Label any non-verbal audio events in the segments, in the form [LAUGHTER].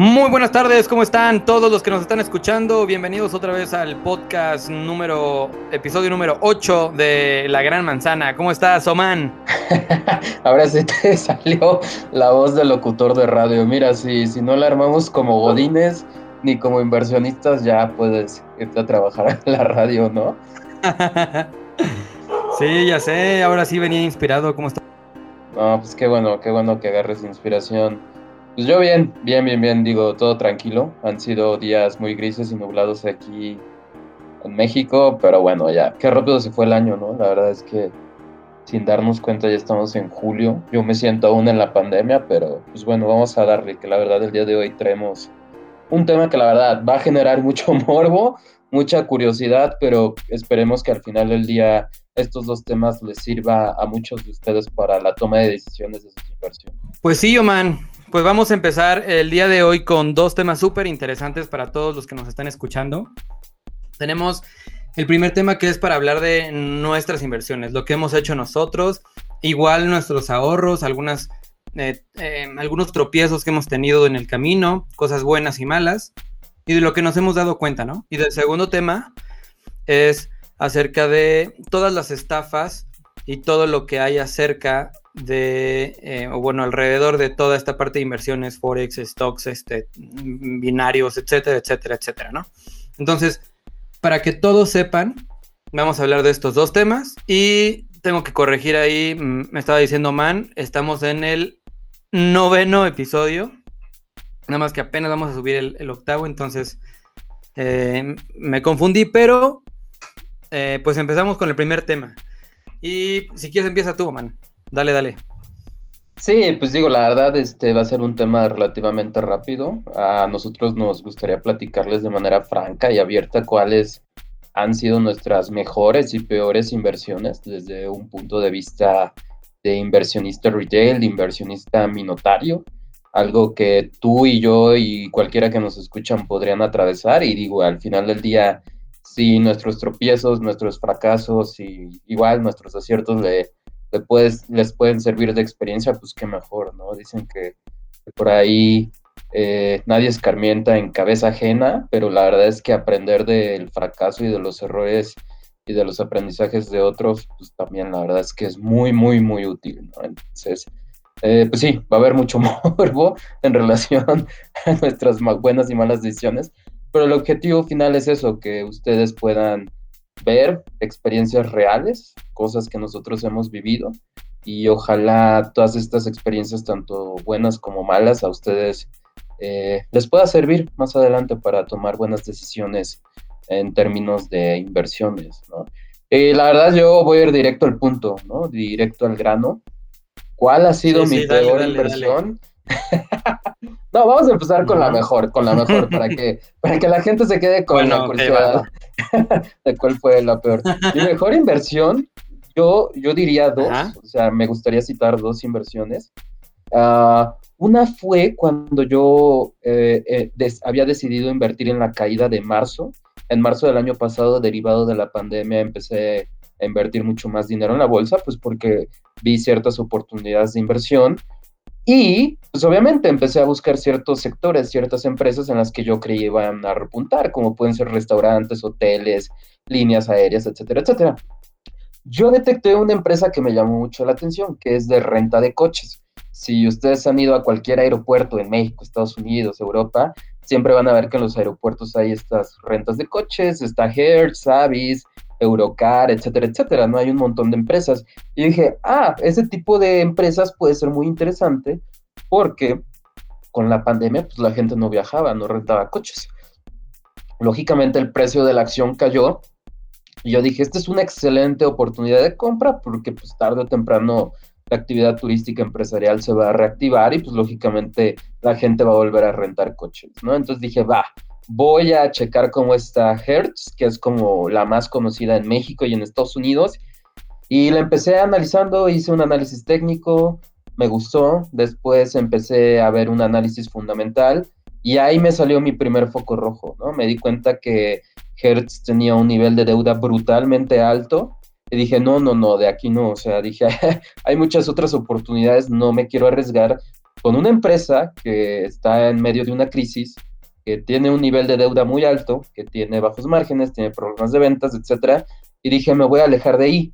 Muy buenas tardes, ¿cómo están todos los que nos están escuchando? Bienvenidos otra vez al podcast número, episodio número 8 de La Gran Manzana. ¿Cómo estás, Oman? [LAUGHS] Ahora sí te [LAUGHS] salió la voz del locutor de radio. Mira, si, si no la armamos como godines ni como inversionistas, ya puedes irte a trabajar [LAUGHS] en la radio, ¿no? sí, ya sé, ahora sí venía inspirado. ¿Cómo estás? No, pues qué bueno, qué bueno que agarres inspiración. Pues yo bien, bien, bien, bien, digo, todo tranquilo. Han sido días muy grises y nublados aquí en México, pero bueno, ya, qué rápido se fue el año, ¿no? La verdad es que sin darnos cuenta ya estamos en julio. Yo me siento aún en la pandemia, pero pues bueno, vamos a darle, que la verdad el día de hoy traemos un tema que la verdad va a generar [LAUGHS] mucho morbo, mucha curiosidad, pero esperemos que al final del día estos dos temas les sirva a muchos de ustedes para la toma de decisiones de sus inversiones. Pues sí, Oman, pues vamos a empezar el día de hoy con dos temas súper interesantes para todos los que nos están escuchando. Tenemos el primer tema que es para hablar de nuestras inversiones, lo que hemos hecho nosotros, igual nuestros ahorros, algunas, eh, eh, algunos tropiezos que hemos tenido en el camino, cosas buenas y malas, y de lo que nos hemos dado cuenta, ¿no? Y del segundo tema es acerca de todas las estafas y todo lo que hay acerca de, eh, o bueno, alrededor de toda esta parte de inversiones, forex, stocks, este, binarios, etcétera, etcétera, etcétera, ¿no? Entonces, para que todos sepan, vamos a hablar de estos dos temas y tengo que corregir ahí, mm, me estaba diciendo Man, estamos en el noveno episodio, nada más que apenas vamos a subir el, octavo, entonces eh, me confundí, pero eh, pues empezamos con el primer tema. Y si quieres empieza tú, Man. Dale, dale. Sí, pues digo, la verdad, este va a ser un tema relativamente rápido. A nosotros nos gustaría platicarles de manera franca y abierta cuáles han sido nuestras mejores y peores inversiones desde un punto de vista de inversionista retail, de inversionista minotario, algo que tú y yo y cualquiera que nos escuchan podrían atravesar y digo, al final del día, si nuestros tropiezos, nuestros fracasos y igual nuestros aciertos le les pueden servir de experiencia, pues qué mejor, ¿no? Dicen que, por ahí eh, nadie escarmienta en cabeza ajena, pero la verdad es que aprender del fracaso y de los errores y de los aprendizajes de otros, pues también la verdad es que es muy, muy, muy útil, ¿no? Entonces, eh, pues sí, va a haber mucho [LAUGHS] morbo en relación a nuestras buenas y malas decisiones, pero el objetivo final es eso, que ustedes puedan ver experiencias reales, cosas que nosotros hemos vivido y ojalá todas estas experiencias, tanto buenas como malas, a ustedes eh, les pueda servir más adelante para tomar buenas decisiones en términos de inversiones, ¿no? Y la verdad yo voy a ir directo al punto, ¿no? Directo al grano. ¿Cuál ha sido mi peor inversión? [LAUGHS] no, vamos a empezar con la mejor, con la mejor, para que, [LAUGHS] para que la gente se quede con la curiosidad [LAUGHS] de cuál fue la peor. Mi mejor inversión, yo, yo diría dos, o sea, me gustaría citar dos inversiones. Ah, una fue cuando yo eh, eh, había decidido invertir en la caída de marzo. En marzo del año pasado, derivado de la pandemia, empecé a invertir mucho más dinero en la bolsa, pues porque vi ciertas oportunidades de inversión y pues obviamente empecé a buscar ciertos sectores, ciertas empresas en las que yo creía iban a repuntar, como pueden ser restaurantes, hoteles, líneas aéreas, etcétera, etcétera. Yo detecté una empresa que me llamó mucho la atención, que es de renta de coches. Si ustedes han ido a cualquier aeropuerto en México, Estados Unidos, Europa, siempre van a ver que en los aeropuertos hay estas rentas de coches, está Hertz, Avis, Eurocar, etcétera, etcétera, ¿no? Hay un montón de empresas. Y dije, ah, ese tipo de empresas puede ser muy interesante porque con la pandemia, pues la gente no viajaba, no rentaba coches. Lógicamente el precio de la acción cayó y yo dije, esta es una excelente oportunidad de compra porque pues tarde o temprano la actividad turística empresarial se va a reactivar y pues lógicamente la gente va a volver a rentar coches, ¿no? Entonces dije, va, voy a checar cómo está Hertz, que es como la más conocida en México y en Estados Unidos. Y la empecé analizando, hice un análisis técnico, me gustó, después empecé a ver un análisis fundamental y ahí me salió mi primer foco rojo, ¿no? Me di cuenta que Hertz tenía un nivel de deuda brutalmente alto y dije, no, no, no, de aquí no, o sea, dije, [LAUGHS] hay muchas otras oportunidades, no me quiero arriesgar con una empresa que está en medio de una crisis, que tiene un nivel de deuda muy alto, que tiene bajos márgenes, tiene problemas de ventas, etcétera, y dije, me voy a alejar de ahí.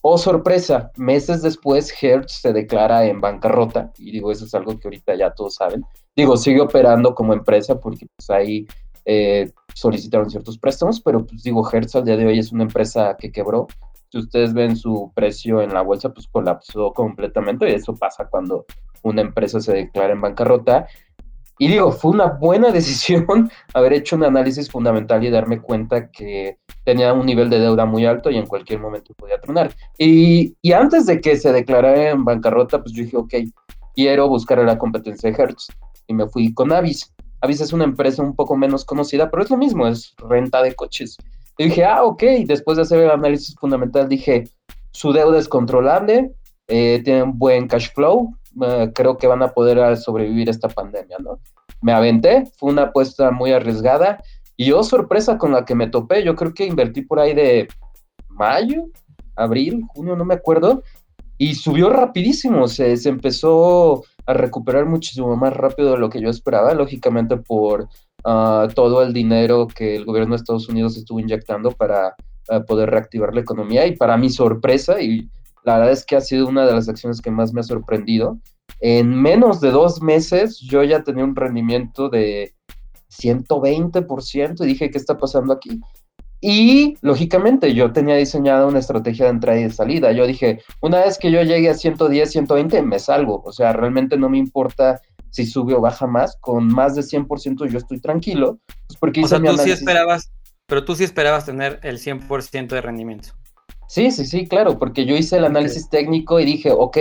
Oh, sorpresa, meses después Hertz se declara en bancarrota, y digo, eso es algo que ahorita ya todos saben. Digo, sigue operando como empresa porque pues ahí eh, solicitaron ciertos préstamos, pero pues digo, Hertz al día de hoy es una empresa que quebró. Si ustedes ven su precio en la bolsa, pues colapsó completamente, y eso pasa cuando una empresa se declara en bancarrota. Y digo, fue una buena [LAUGHS] decisión haber hecho un análisis fundamental y darme cuenta que tenía un nivel de deuda muy alto y en cualquier momento podía tronar. Y, y antes de que se declarara en bancarrota, pues yo dije, ok, quiero buscar la competencia de Hertz. Y me fui con Avis. Avis es una empresa un poco menos conocida, pero es lo mismo, es renta de coches. Y dije, ah, ok, después de hacer el análisis fundamental, dije, su deuda es controlable, eh, tienen buen cash flow, eh, creo que van a poder sobrevivir esta pandemia, ¿no? Me aventé, fue una apuesta muy arriesgada y yo sorpresa con la que me topé, yo creo que invertí por ahí de mayo, abril, junio, no me acuerdo, y subió rapidísimo, se, se empezó a recuperar muchísimo más rápido de lo que yo esperaba, lógicamente por uh, todo el dinero que el gobierno de Estados Unidos estuvo inyectando para uh, poder reactivar la economía y para mi sorpresa, y la verdad es que ha sido una de las acciones que más me ha sorprendido, en menos de dos meses yo ya tenía un rendimiento de 120% y dije, ¿qué está pasando aquí? Y lógicamente yo tenía diseñada una estrategia de entrada y de salida. Yo dije, una vez que yo llegue a 110, 120, me salgo. O sea, realmente no me importa si sube o baja más. Con más de 100% yo estoy tranquilo. Pues porque o sea, tú sí esperabas, pero tú sí esperabas tener el 100% de rendimiento. Sí, sí, sí, claro, porque yo hice el análisis técnico y dije, ok,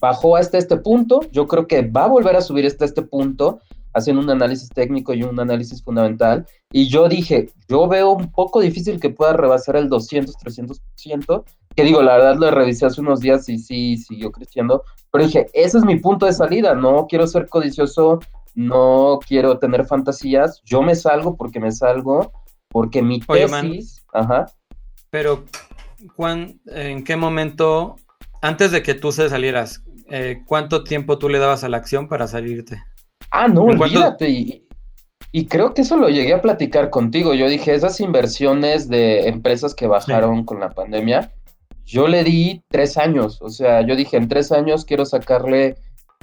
bajó hasta este punto, yo creo que va a volver a subir hasta este punto, haciendo un análisis técnico y un análisis fundamental. Y yo dije, yo veo un poco difícil que pueda rebasar el 200, 300%, que digo, la verdad lo revisé hace unos días y sí siguió creciendo, pero dije, ese es mi punto de salida, no quiero ser codicioso, no quiero tener fantasías, yo me salgo porque me salgo, porque mi tesis... ajá. Pero, Juan, ¿en qué momento, antes de que tú se salieras, eh, cuánto tiempo tú le dabas a la acción para salirte? Ah, no, olvídate. Y, creo que eso lo llegué a platicar contigo. Yo dije, esas inversiones de empresas que bajaron con la pandemia, yo le di tres años. O sea, yo dije, en tres años quiero sacarle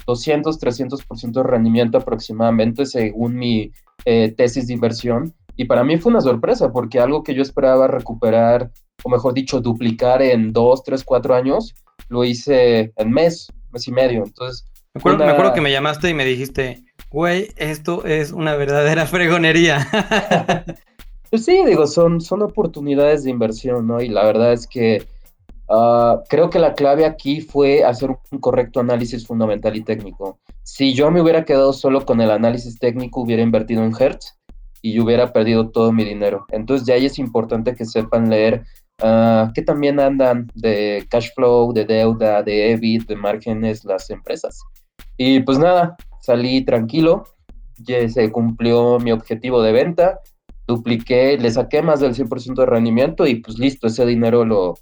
200, 300% de rendimiento aproximadamente según mi eh, tesis de inversión. Y para mí fue una sorpresa porque algo que yo esperaba recuperar, o mejor dicho, duplicar en dos, tres, cuatro años, lo hice en mes, mes y medio. Entonces, me acuerdo, me acuerdo, que me llamaste y me dijiste, güey, esto es una verdadera [LAUGHS] fregonería. [LAUGHS] pues sí, digo, son, son oportunidades de inversión, ¿no? Y la verdad es que ah, creo que la clave aquí fue hacer un correcto análisis fundamental y técnico. Si yo me hubiera quedado solo con el análisis técnico, hubiera invertido en Hertz y hubiera perdido todo mi dinero. Entonces ya ahí es importante que sepan leer uh, que también andan de cash flow, de deuda, de EBIT, de márgenes las empresas. Y pues nada, salí tranquilo, ya se cumplió mi objetivo de venta, dupliqué, le saqué más del 100% de rendimiento y pues listo, ese dinero lo,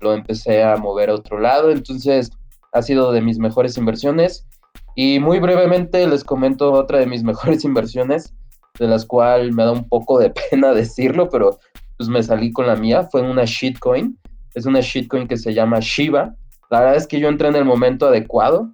lo empecé a mover a otro lado. Entonces ha sido de mis mejores inversiones. Y muy brevemente les comento otra de mis [LAUGHS] mejores inversiones, de las cuales me da un poco de pena [LAUGHS] decirlo, pero pues me salí con la mía. Fue una shitcoin. Es una shitcoin que se llama Shiba. La verdad es que yo entré en el momento adecuado.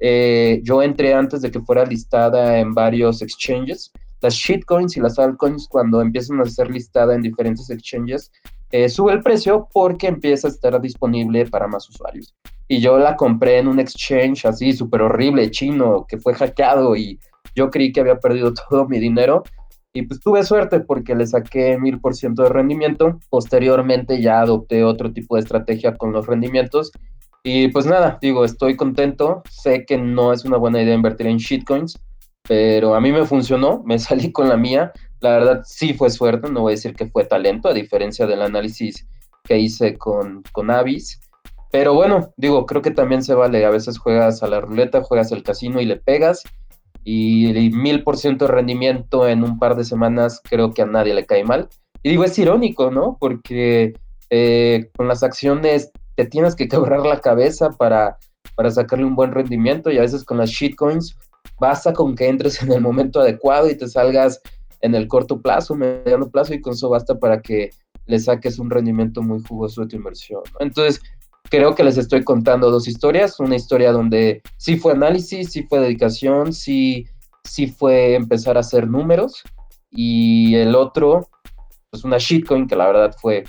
Eh, yo entré antes de que fuera listada en varios exchanges. Las shitcoins y las altcoins, cuando empiezan a ser listada en diferentes exchanges, eh, sube el precio porque empieza a estar disponible para más usuarios. Y yo la compré en un exchange así súper horrible, chino, que fue hackeado y yo creí que había perdido [LAUGHS] todo mi dinero. Y pues tuve suerte porque le saqué mil por ciento de rendimiento. Posteriormente ya adopté otro tipo de estrategia con los rendimientos y pues nada, digo, estoy contento. Sé que no es una buena idea invertir en shitcoins, pero a mí me funcionó, [LAUGHS] me salí con la mía. La verdad sí fue suerte, no voy a decir que fue talento, a diferencia del análisis que hice con, con Avis. Pero bueno, digo, creo que también se vale. A veces juegas a la ruleta, juegas al casino y le pegas. Y mil por ciento de rendimiento en un par de semanas creo que a nadie le cae mal. Y digo, es irónico, ¿no? Porque eh, con las acciones te tienes que quebrar la cabeza para, para sacarle un buen rendimiento y a veces con las shitcoins basta con que entres en el momento adecuado y te salgas en el corto plazo, mediano plazo, y con eso basta para que le saques un rendimiento muy jugoso de tu inversión. Entonces, creo que les estoy contando dos historias. Una historia donde sí fue análisis, sí fue dedicación, sí, sí fue empezar a hacer números. Y el otro, pues una shitcoin que la verdad fue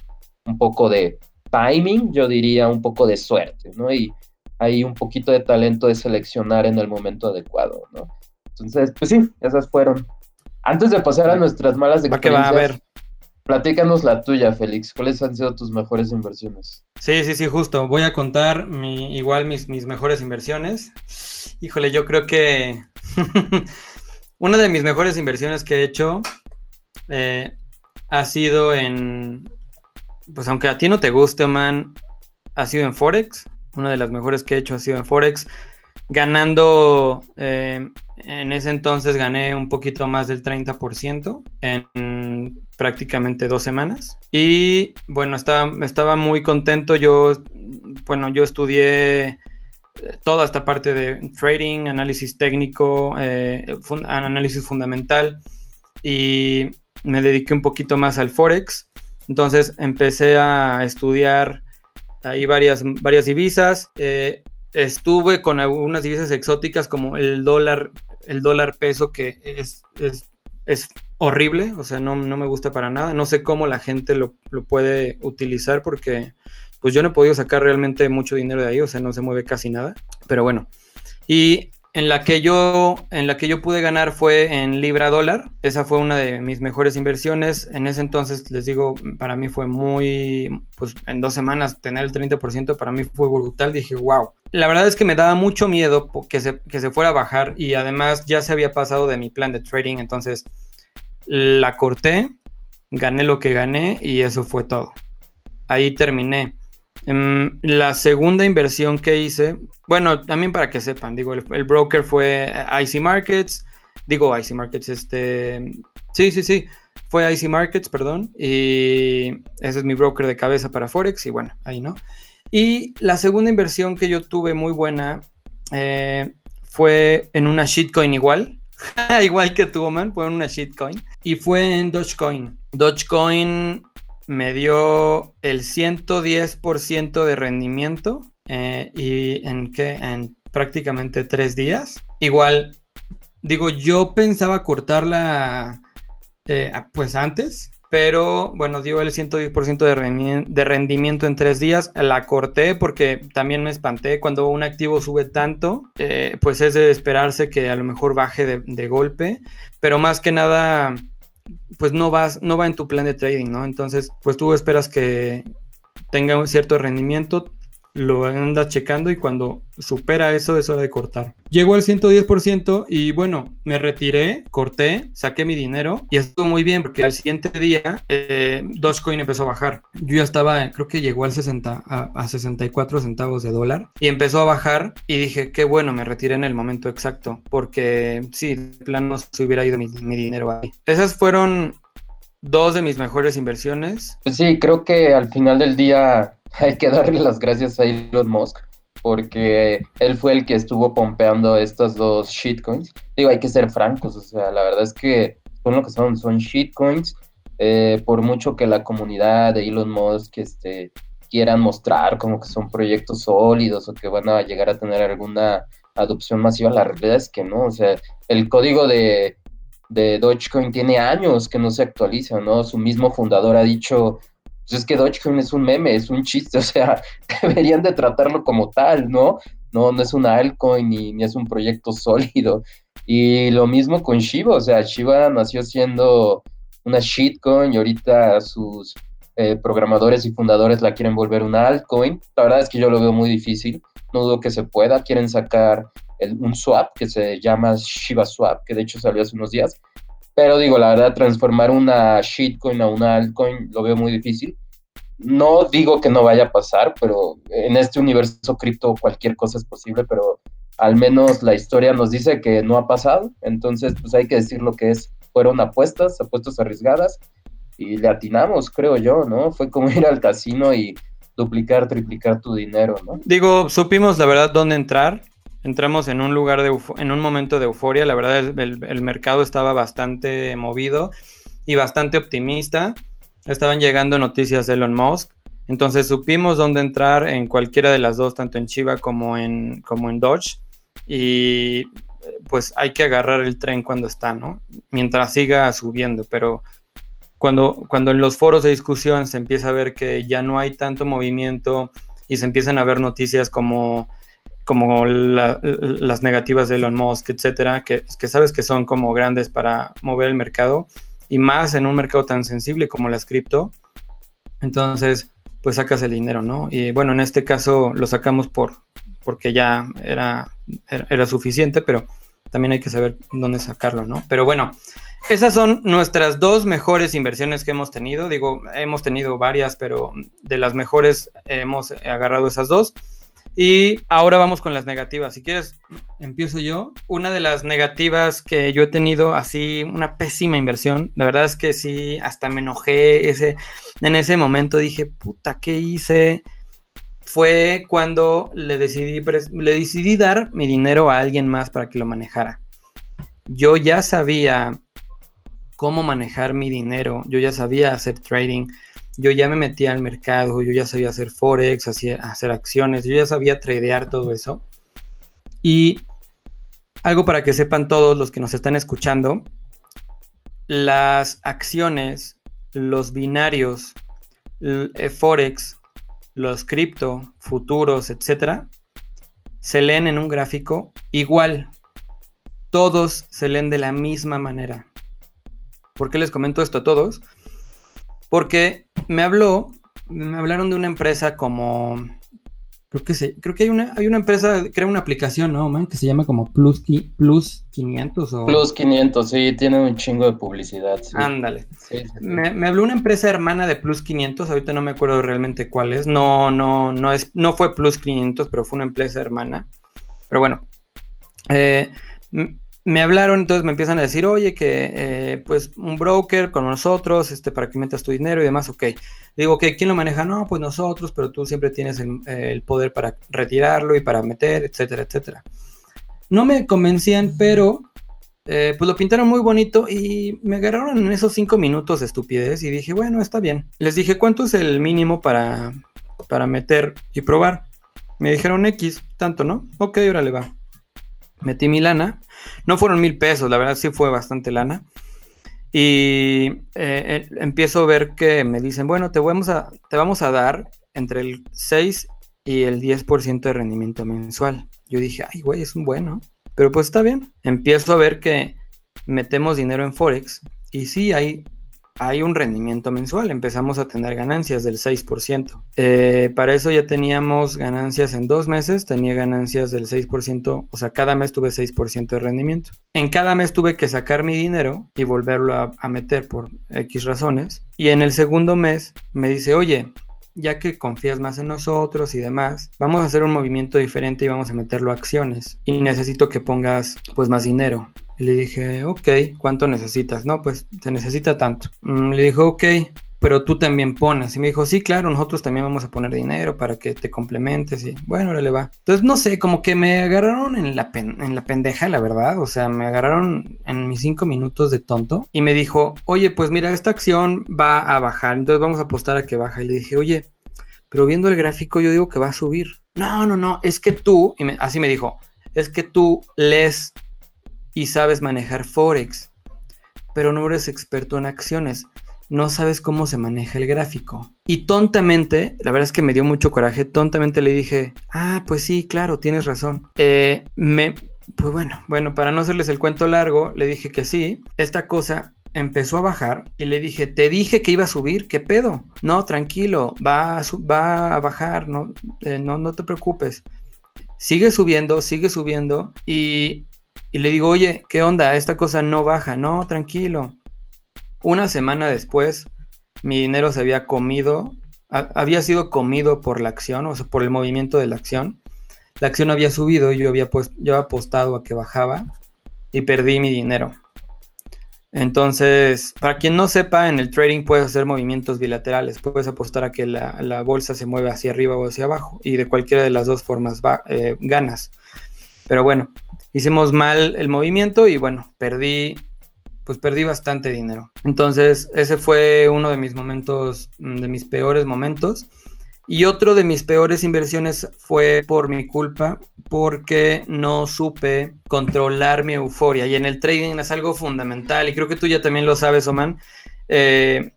un poco de timing, yo diría un poco de suerte, ¿no? Y hay un poquito de talento de seleccionar en el momento adecuado, ¿no? Entonces, pues sí, esas fueron. Antes de pasar a nuestras malas experiencias, va a ver. Platícanos la tuya, Félix. ¿Cuáles han sido tus mejores inversiones? Sí, sí, sí, justo. Voy a contar igual mis, mis mejores inversiones. Híjole, yo creo que [LAUGHS] una de mis mejores inversiones que he hecho eh, ha sido en, pues aunque a ti no te guste, man, ha sido en Forex. Una de las mejores que he hecho ha sido en Forex. Ganando, eh, en ese entonces gané un poquito más del 30% en prácticamente dos semanas. Y bueno, estaba, estaba muy contento. Yo, bueno, yo estudié eh, toda esta parte de trading, análisis técnico, eh, análisis fundamental y me dediqué un poquito más al Forex. Entonces empecé a estudiar ahí varias, varias divisas. Eh, estuve con algunas divisas exóticas como el dólar, el dólar peso, que es, es, horrible, o sea, no, no, me gusta para nada. No sé cómo la gente lo, lo, puede utilizar porque pues yo no he podido sacar realmente mucho dinero de ahí, o sea, no se mueve casi nada. Pero bueno. Y en la que yo, en la que yo pude ganar fue en libra dólar. Esa fue una de mis mejores inversiones. En ese entonces, les digo, para mí fue muy, pues en dos semanas tener el 30% para mí fue brutal. Dije, wow. La verdad es que me daba mucho miedo que se, que se fuera a bajar y además ya se había pasado de mi plan de trading. Entonces la corté, gané lo que gané y eso fue todo. Ahí terminé. Em, la segunda inversión que hice, bueno, también para que sepan, digo, el, broker fue IC Markets, digo IC Markets, este, sí, sí, sí, fue IC Markets, perdón, y ese es mi broker de cabeza para Forex, y bueno, ahí no. Y la segunda inversión que yo tuve muy buena eh, fue en una shitcoin igual, [LAUGHS] igual que tu, man, fue en una shitcoin, y fue en Dogecoin. Dogecoin me dio el 110% de rendimiento eh, y en qué, en prácticamente tres días. Igual, digo, yo pensaba cortarla eh, pues antes, pero bueno, dio el 110% de, de rendimiento en tres días. La corté porque también me espanté cuando un activo sube tanto, eh, pues es de esperarse que a lo mejor baje de, de golpe, pero más que nada pues no vas, no va en tu plan de trading, ¿no? Entonces, pues tú esperas que tenga un cierto rendimiento, lo andas checando y cuando supera eso es hora de cortar. Llegó al 110% y bueno, me retiré, corté, saqué mi dinero y estuvo muy bien porque al siguiente día eh, Dogecoin empezó a bajar. Yo ya estaba, creo que llegó al 60, a, 64 centavos de dólar y empezó a bajar y dije, qué bueno, me retiré en el momento exacto porque sí, de plano se hubiera ido mi, mi dinero ahí. Esas fueron dos de mis mejores inversiones. Sí, creo que al final del día [LAUGHS] hay que darle las gracias a Elon Musk porque él fue el que estuvo pompeando estas dos shitcoins. Digo, hay que ser francos, o sea, la verdad es que son lo que son, son shitcoins. Eh, por mucho que la comunidad de Elon Musk este, quieran mostrar como que son proyectos sólidos o que van a llegar a tener alguna adopción masiva, la realidad es que no, o sea, el código de, de Dogecoin tiene años que no se actualiza, ¿no? Su mismo fundador ha dicho, pues es que Dogecoin es un meme, es un chiste, o sea, [LAUGHS] deberían de tratarlo como tal, ¿no? No, no es una altcoin ni, es un proyecto sólido. Y lo mismo con Shiba, o sea, Shiba nació siendo una shitcoin y ahorita sus eh, programadores y fundadores la quieren volver una altcoin. La verdad es que yo lo veo muy difícil, no dudo que se pueda, quieren sacar un swap que se llama Shiba Swap, que de hecho salió hace unos días, pero digo, la verdad, transformar una shitcoin a una altcoin lo veo muy difícil. No digo que no vaya a pasar, pero en este universo cripto cualquier cosa es posible, pero al menos la historia nos dice que no ha pasado. Entonces, pues hay que decir lo que es. Fueron apuestas, apuestas arriesgadas, y le atinamos, creo yo, ¿no? Fue como [LAUGHS] ir al casino y duplicar, triplicar tu dinero, ¿no? Digo, supimos la verdad dónde entrar entramos en un lugar de en un momento de euforia. La verdad, el, mercado estaba bastante movido y bastante optimista. Estaban llegando noticias de Elon Musk. Entonces supimos dónde entrar en cualquiera de las dos, tanto en Chiva como en, como en Dodge. Y pues hay que agarrar el tren cuando está, ¿no? Mientras siga subiendo, pero cuando, cuando en los foros de discusión se empieza a ver que ya no hay tanto movimiento y se empiezan a ver noticias como, como las negativas de Elon Musk, etcétera, que, que sabes que son como grandes para mover el mercado y más en un mercado tan sensible como las cripto, entonces pues sacas el dinero, ¿no? Y bueno, en este caso lo sacamos por porque ya era, era suficiente, pero también hay que saber dónde sacarlo, ¿no? Pero bueno, esas son nuestras dos mejores inversiones que hemos tenido. Digo, hemos tenido varias, pero de las mejores hemos agarrado esas dos. Y ahora vamos con las negativas. Si quieres, empiezo yo. Una de las negativas que yo he tenido, así, una pésima inversión. La verdad es que sí, hasta me enojé ese, en ese momento. Dije, puta, ¿qué hice? fue cuando le decidí, le decidí dar mi dinero a alguien más para que lo manejara. Yo ya sabía cómo manejar mi dinero, yo ya sabía hacer trading, yo ya me metía al mercado, yo ya sabía hacer forex, hacer acciones, yo ya sabía tradear todo eso. Y algo para que sepan todos los que nos están escuchando, las acciones, los binarios, eh, forex los cripto, futuros, etcétera, se leen en un gráfico igual. Todos se leen de la misma manera. ¿Por qué les comento esto a todos? Porque me habló, me hablaron de una empresa como Creo que, sí, creo que hay una, hay una empresa, crea una aplicación, ¿no, man? Que se llama como Plus, Plus 500 o... Plus 500, sí, tiene un chingo de publicidad. Ándale. me, me, habló una empresa hermana de Plus 500, ahorita no me acuerdo realmente cuál es. No, no, no es, no fue Plus 500, pero fue una empresa hermana. Pero bueno, eh, me hablaron, entonces me empiezan a decir, oye, que eh, pues un broker con nosotros, este, para que metas tu dinero y demás, ok. Digo, que ¿quién lo maneja? No, pues nosotros, pero tú siempre tienes el, poder para retirarlo y para meter, etcétera, etcétera. No me convencían, pero eh, pues lo pintaron muy bonito y me agarraron en esos cinco minutos de estupidez y dije, bueno, está bien. Les dije, ¿cuánto es el mínimo para, para meter y probar? Me dijeron X, tanto, ¿no? Ok, órale va metí mi lana. No fueron mil pesos, la verdad sí fue bastante lana. Y eh, eh, empiezo a ver que me dicen, bueno, te vamos, a, te vamos a dar entre el 6 y el 10% de rendimiento mensual. Yo dije, ay, güey, es un bueno. Pero pues está bien. Empiezo a ver que metemos dinero en Forex y sí hay hay un rendimiento mensual, empezamos a tener ganancias del 6%. Eh, para eso ya teníamos ganancias en dos meses, tenía ganancias del 6%, o sea, cada mes tuve 6% de rendimiento. En cada mes tuve que sacar mi dinero y volverlo a, a meter por X razones. Y en el segundo mes me dice, oye, ya que confías más en nosotros y demás, vamos a hacer un movimiento diferente y vamos a meterlo a acciones. Y necesito que pongas pues más dinero. Y le dije, ok, ¿cuánto necesitas? No, pues se necesita tanto. Mm, le dijo, ok, pero tú también pones. Y me dijo, sí, claro, nosotros también vamos a poner dinero para que te complementes. Y bueno, ahora le va. Entonces, no sé, como que me agarraron en la, en la pendeja, la verdad. O sea, me agarraron en mis cinco minutos de tonto. Y me dijo, oye, pues mira, esta acción va a bajar. Entonces vamos a apostar a que baja. Y le dije, oye, pero viendo el gráfico, yo digo que va a subir. No, no, no, es que tú, y así me dijo, es que tú lees y sabes manejar Forex, pero no eres experto en acciones. No sabes cómo se maneja el gráfico. Y tontamente, la verdad es que me dio mucho coraje, tontamente le dije, ah, pues sí, claro, tienes razón. Eh, me, pues bueno, bueno, para no hacerles el cuento largo, le dije que sí. Esta cosa empezó a bajar y le dije, te dije que iba a subir, ¿qué pedo? No, tranquilo, va a, va a bajar, no, eh, no, no te preocupes. Sigue subiendo, sigue subiendo y y le digo, oye, ¿qué onda? Esta cosa no baja. No, tranquilo. Una semana después, mi dinero se había comido, había sido comido por la acción, o sea, por el movimiento de la acción. La acción había subido y yo había, pues, yo apostado a que bajaba y perdí mi dinero. Entonces, para quien no sepa, en el trading puedes hacer movimientos bilaterales. Puedes apostar a que la, bolsa se mueve hacia arriba o hacia abajo y de cualquiera de las dos formas va, eh, ganas. Pero bueno, hicimos mal el movimiento y bueno, perdí, pues perdí bastante dinero. Entonces, ese fue uno de mis momentos, de mis peores momentos. Y otro de mis peores inversiones fue por mi culpa, porque no supe controlar mi euforia. Y en el trading es algo fundamental, y creo que tú ya también lo sabes, Oman. Eh,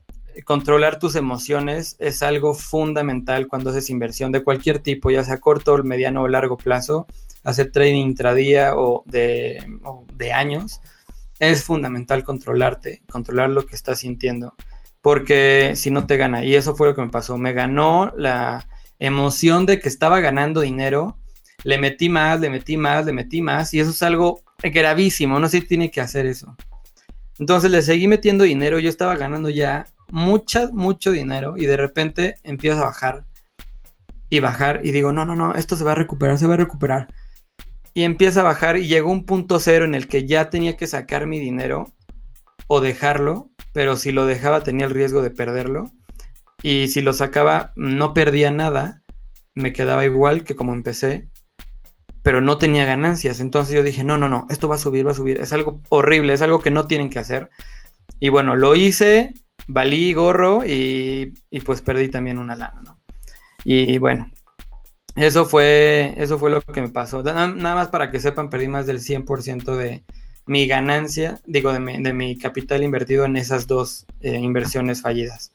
controlar tus emociones es algo fundamental cuando haces inversión de cualquier tipo, ya sea corto, mediano o largo plazo. Hacer trading intradía o de, de años, es fundamental controlarte, controlar lo que estás sintiendo porque si no te gana. Y eso fue lo que me pasó. Me ganó la emoción de que estaba ganando dinero. Le metí más, le metí más, le metí más. Y eso es algo gravísimo. No sé si tiene que hacer eso. Entonces le seguí metiendo dinero. Yo estaba ganando ya mucho, mucho dinero. Y de repente empiezo a bajar. Y bajar. Y digo, no, no, no, esto se va a recuperar, se va a recuperar. Y empieza a bajar. Y llegó un punto cero en el que ya tenía que sacar mi dinero. O dejarlo pero si lo dejaba tenía el riesgo de perderlo. Y si lo sacaba no perdía nada, me quedaba igual que como empecé, pero no tenía ganancias. Entonces yo dije, no, no, no, esto va a subir, va a subir. Es algo horrible, es algo que no tienen que hacer. Y bueno, lo hice, valí gorro y, pues perdí también una lana, ¿no? Y, bueno, eso fue, eso fue lo que me pasó. Nada, más para que sepan, perdí más del 100% de, mi ganancia, digo, de mi, capital invertido en esas dos eh, inversiones fallidas.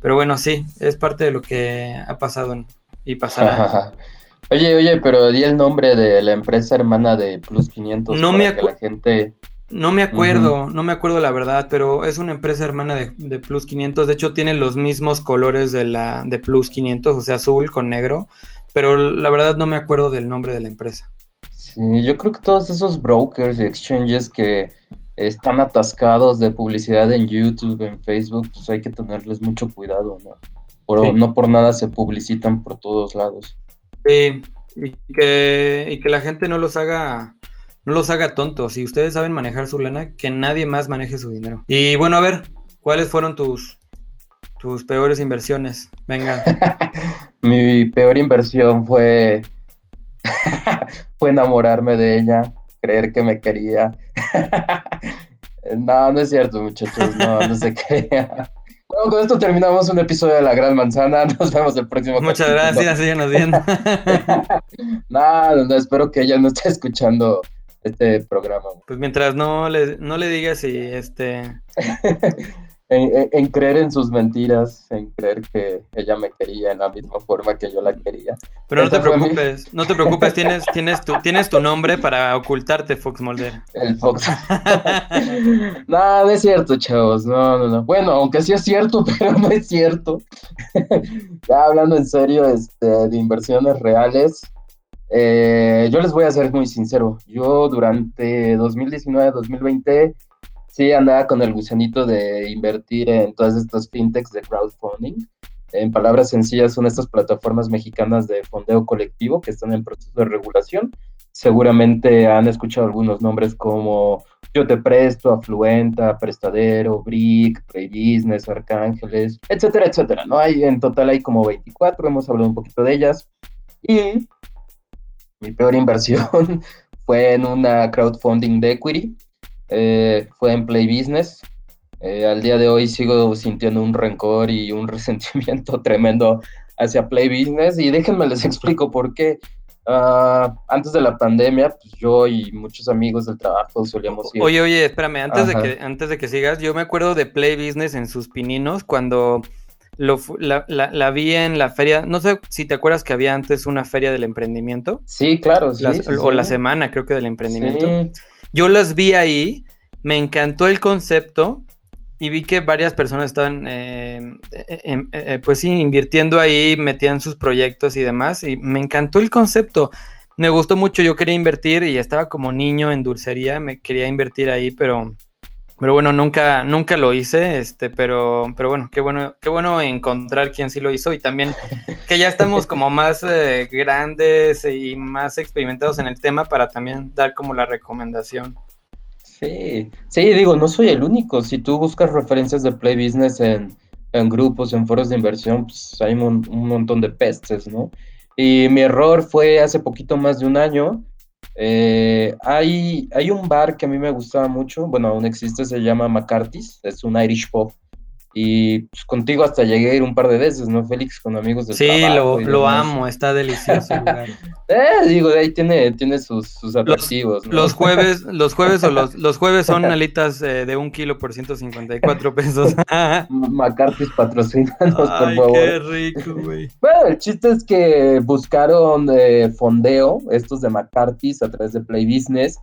Pero bueno, sí, es parte de lo que ha pasado y pasará. [LAUGHS] oye, oye, pero di el nombre de la empresa hermana de Plus 500 no me la gente... No me acuerdo, no me acuerdo la verdad, pero es una empresa hermana de, Plus 500. De hecho, tiene los mismos colores de la de Plus 500, o sea, azul con negro. Pero la verdad no me acuerdo del nombre de la empresa. Sí, yo creo que todos esos brokers y exchanges que están atascados de publicidad en YouTube, en Facebook, pues hay que tenerles mucho cuidado, ¿no? No por nada se publicitan por todos lados. Sí, y que, y que la gente no los haga no los haga tontos. Si ustedes saben manejar su lana, que nadie más maneje su dinero. Y bueno, a ver, ¿cuáles fueron tus, tus peores inversiones? Venga. [LAUGHS] Mi peor inversión fue [LAUGHS] fue enamorarme de ella, creer que me quería. [LAUGHS] no, no es cierto, muchachos, no, no se quería. Bueno, con esto terminamos un episodio de La Gran Manzana. Nos vemos el próximo Muchas gracias, síganos viendo. no, no, espero que ella no esté escuchando este programa. Pues mientras no le, no le digas si este en, creer en sus mentiras, en creer que ella me quería en la misma forma que yo la quería. Pero no te preocupes, no te preocupes, tienes, tienes, tu, tienes tu nombre para ocultarte, Fox Mulder. El Fox. [LAUGHS] no, no es cierto, chavos, no, no, no. Bueno, aunque sí es cierto, [LAUGHS] pero no es cierto. [LAUGHS] ya hablando en serio este, de inversiones reales, eh, yo les voy a ser muy sincero. Yo durante 2019-2020 sí andaba con el gusanito de invertir en todas estas fintechs de crowdfunding. En palabras sencillas, son estas plataformas mexicanas de fondeo colectivo que están en proceso de regulación. Seguramente han escuchado algunos nombres como Yo Te Presto, Afluenta, Prestadero, Brick, Play Business, Arcángeles, etcétera, etcétera. ¿no? Hay, en total hay como 24, hemos hablado un poquito de ellas. Y mi peor inversión [LAUGHS] fue en una crowdfunding de equity eh, fue en Play Business. Eh, al día de hoy sigo sintiendo un rencor y un [LAUGHS] resentimiento tremendo hacia Play Business y déjenme les explico por qué. Ah, antes de la pandemia, pues yo y muchos amigos del trabajo solíamos ir. Oye, oye, espérame, antes de, que, antes de que sigas, yo me acuerdo de Play Business en sus pininos cuando lo, la, vi en la feria, no sé si te acuerdas que había antes una feria del emprendimiento. Sí, claro, O la semana, creo que del emprendimiento. Yo las vi ahí, me encantó el concepto y vi que varias personas estaban, eh, eh, eh, pues invirtiendo ahí, metían sus proyectos y demás, y me encantó el concepto. Me gustó mucho, yo quería invertir y estaba como niño en dulcería, me quería invertir ahí, pero, pero bueno, nunca, nunca lo hice, este, pero, pero bueno, qué bueno, qué bueno encontrar quien sí lo hizo y también que ya estamos como más grandes y más experimentados en el tema para también dar como la recomendación. Sí, sí, digo, no soy el único. Si tú buscas referencias de Play Business en, grupos, en foros de inversión, pues hay un, montón de pestes, ¿no? Y mi error fue hace poquito más de un año Eh, hay, hay un bar que a mí me gustaba mucho, bueno, aún existe, se llama McCarthy's, es un Irish pub. Y pues, contigo hasta llegué a ir un par de veces, ¿no, Félix? Con amigos de Sí, lo, lo amo, está delicioso el lugar. [LAUGHS] eh, digo, de ahí tiene, tiene sus, sus atractivos. Los, ¿no? los jueves, [LAUGHS] los jueves o los, los jueves son [LAUGHS] alitas eh, de un kilo por 154 pesos. McCarthy's patrocínanos, por favor. Qué rico, güey. Bueno, el chiste es que buscaron eh, fondeo, estos de McCarthy's, a través de Play Business.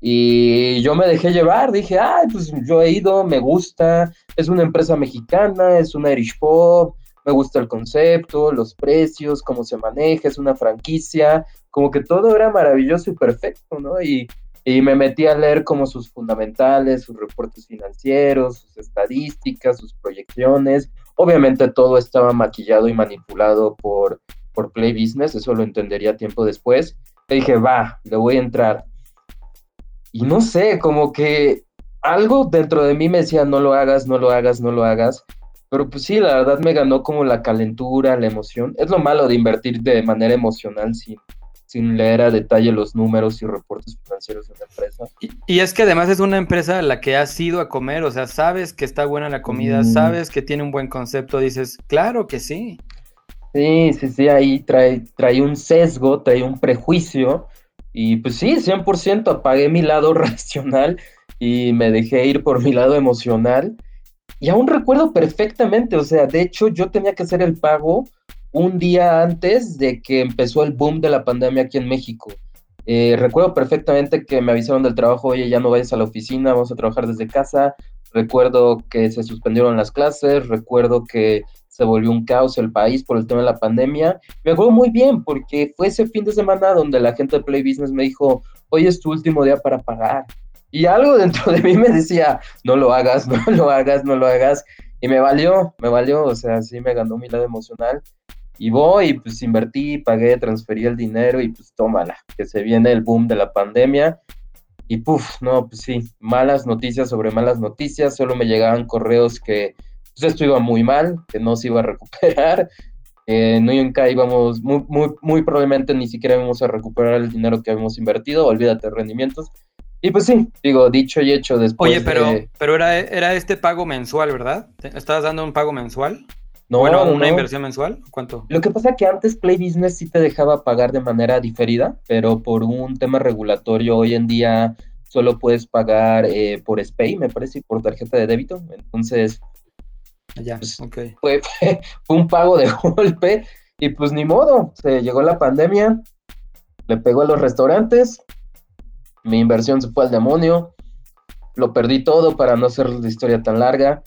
Y yo me dejé llevar, dije, ay, pues yo he ido, me gusta, es una empresa mexicana, es una Irish Pop, me gusta el concepto, los precios, cómo se maneja, es una franquicia, como que todo era maravilloso y perfecto, ¿no? Y, y me metí a leer como sus fundamentales, sus reportes financieros, sus estadísticas, sus proyecciones. Obviamente todo estaba maquillado y manipulado por, por Play Business, eso lo entendería tiempo después. Y dije, va, le voy a entrar y no sé, como que algo dentro de mí me decía, no lo hagas, no lo hagas, no lo hagas. Pero pues sí, la verdad me ganó como la calentura, la emoción. Es lo malo de invertir de manera emocional sin, sin leer a detalle los números y reportes financieros de la empresa. Y, y, es que además es una empresa a la que has ido a comer, o sea, sabes que está buena la comida, mm. sabes que tiene un buen concepto, dices, claro que sí. Sí, sí, sí, ahí trae, trae un sesgo, trae un prejuicio y pues sí, 100% apagué mi lado [LAUGHS] racional y me dejé ir por mi lado emocional. Y aún recuerdo perfectamente, o sea, de hecho yo tenía que hacer el pago un día antes de que empezó el boom de la pandemia aquí en México. Eh, recuerdo perfectamente que me avisaron del trabajo, oye, ya no vayas a la oficina, vamos a trabajar desde casa. Recuerdo que se suspendieron las clases, recuerdo que se volvió un caos el país por el tema de la pandemia. Me acuerdo muy bien porque fue ese fin de semana donde la gente de Play Business me dijo, hoy es tu último día para pagar. Y algo dentro de mí me decía, no lo hagas, [LAUGHS] no lo hagas, no lo hagas. Y me valió, me valió, o sea, sí me ganó mi lado emocional. Y voy, pues invertí, pagué, transferí el dinero y pues tómala, que se viene el boom de la pandemia. Y puf, no, pues sí, malas noticias sobre malas noticias, solo me llegaban correos que pues esto iba muy mal, que no se iba a recuperar. Eh, nunca íbamos, muy, muy, muy probablemente ni siquiera íbamos a recuperar el dinero que habíamos invertido, olvídate rendimientos. Y pues sí, digo, dicho y hecho después. Oye, pero, de... pero era, era este pago mensual, ¿verdad? ¿Estabas dando un pago mensual? No, bueno, una no. inversión mensual, ¿cuánto? Lo que pasa es que antes Play Business sí te dejaba pagar de manera diferida, pero por un tema regulatorio hoy en día solo puedes pagar eh, por SPAY, me parece, y por tarjeta de débito. Entonces, ya, pues, okay. fue, fue, [LAUGHS] fue, un pago de [LAUGHS] golpe y pues ni modo, se llegó la pandemia, le pegó a los restaurantes, mi inversión se fue al demonio, lo perdí todo para no hacer la historia tan larga.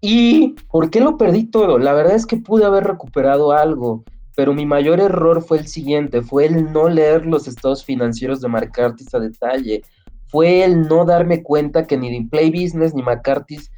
¿Y por qué lo perdí todo? La verdad es que pude haber recuperado algo, pero mi mayor error fue el siguiente, fue el no leer los estados financieros de McCarthy's a detalle, fue el no darme cuenta que ni Play Business ni McCarthy's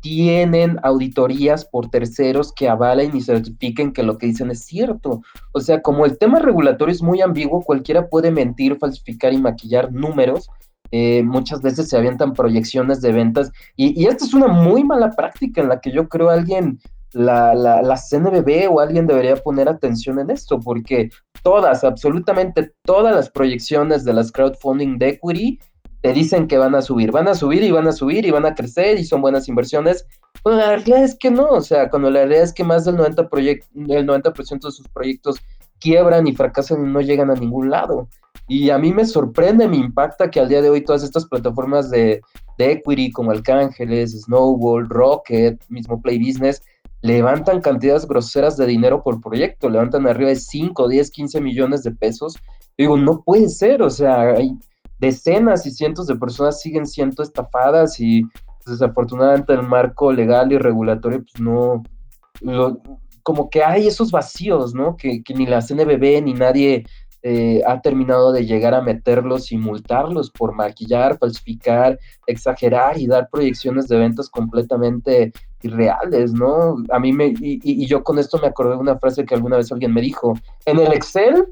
tienen auditorías por terceros que avalen y certifiquen que lo que dicen es cierto. O sea, como el tema regulatorio es muy ambiguo, cualquiera puede mentir, falsificar y maquillar números. Eh, muchas veces se avientan proyecciones de ventas y, y, esta es una muy mala práctica en la que yo creo alguien, la, la, la CNBB o alguien debería poner atención en esto, porque todas, absolutamente todas las proyecciones de las crowdfunding de equity te dicen que van a subir, van a subir y van a subir y van a crecer y son buenas inversiones. Bueno, la realidad es que no, o sea, cuando la realidad es que más del 90%, proyect el 90 de sus proyectos quiebran y fracasan y no llegan a ningún lado. Y a mí me sorprende, me impacta que al día de hoy todas estas plataformas de, de equity como Arcángeles, Snowball, Rocket, mismo Play Business, levantan cantidades groseras de dinero por proyecto, levantan arriba de 5, 10, 15 millones de pesos. Digo, no puede ser, o sea, hay, decenas y cientos de personas siguen siendo estafadas y pues, desafortunadamente el marco legal y regulatorio pues no, lo, como que hay esos vacíos, ¿no? Que, ni la CNBB ni nadie eh, ha terminado de llegar a meterlos y multarlos por maquillar, falsificar, exagerar y dar proyecciones de ventas completamente irreales, ¿no? A mí me, y, y yo con esto me acordé de una frase que alguna vez alguien me dijo, en el Excel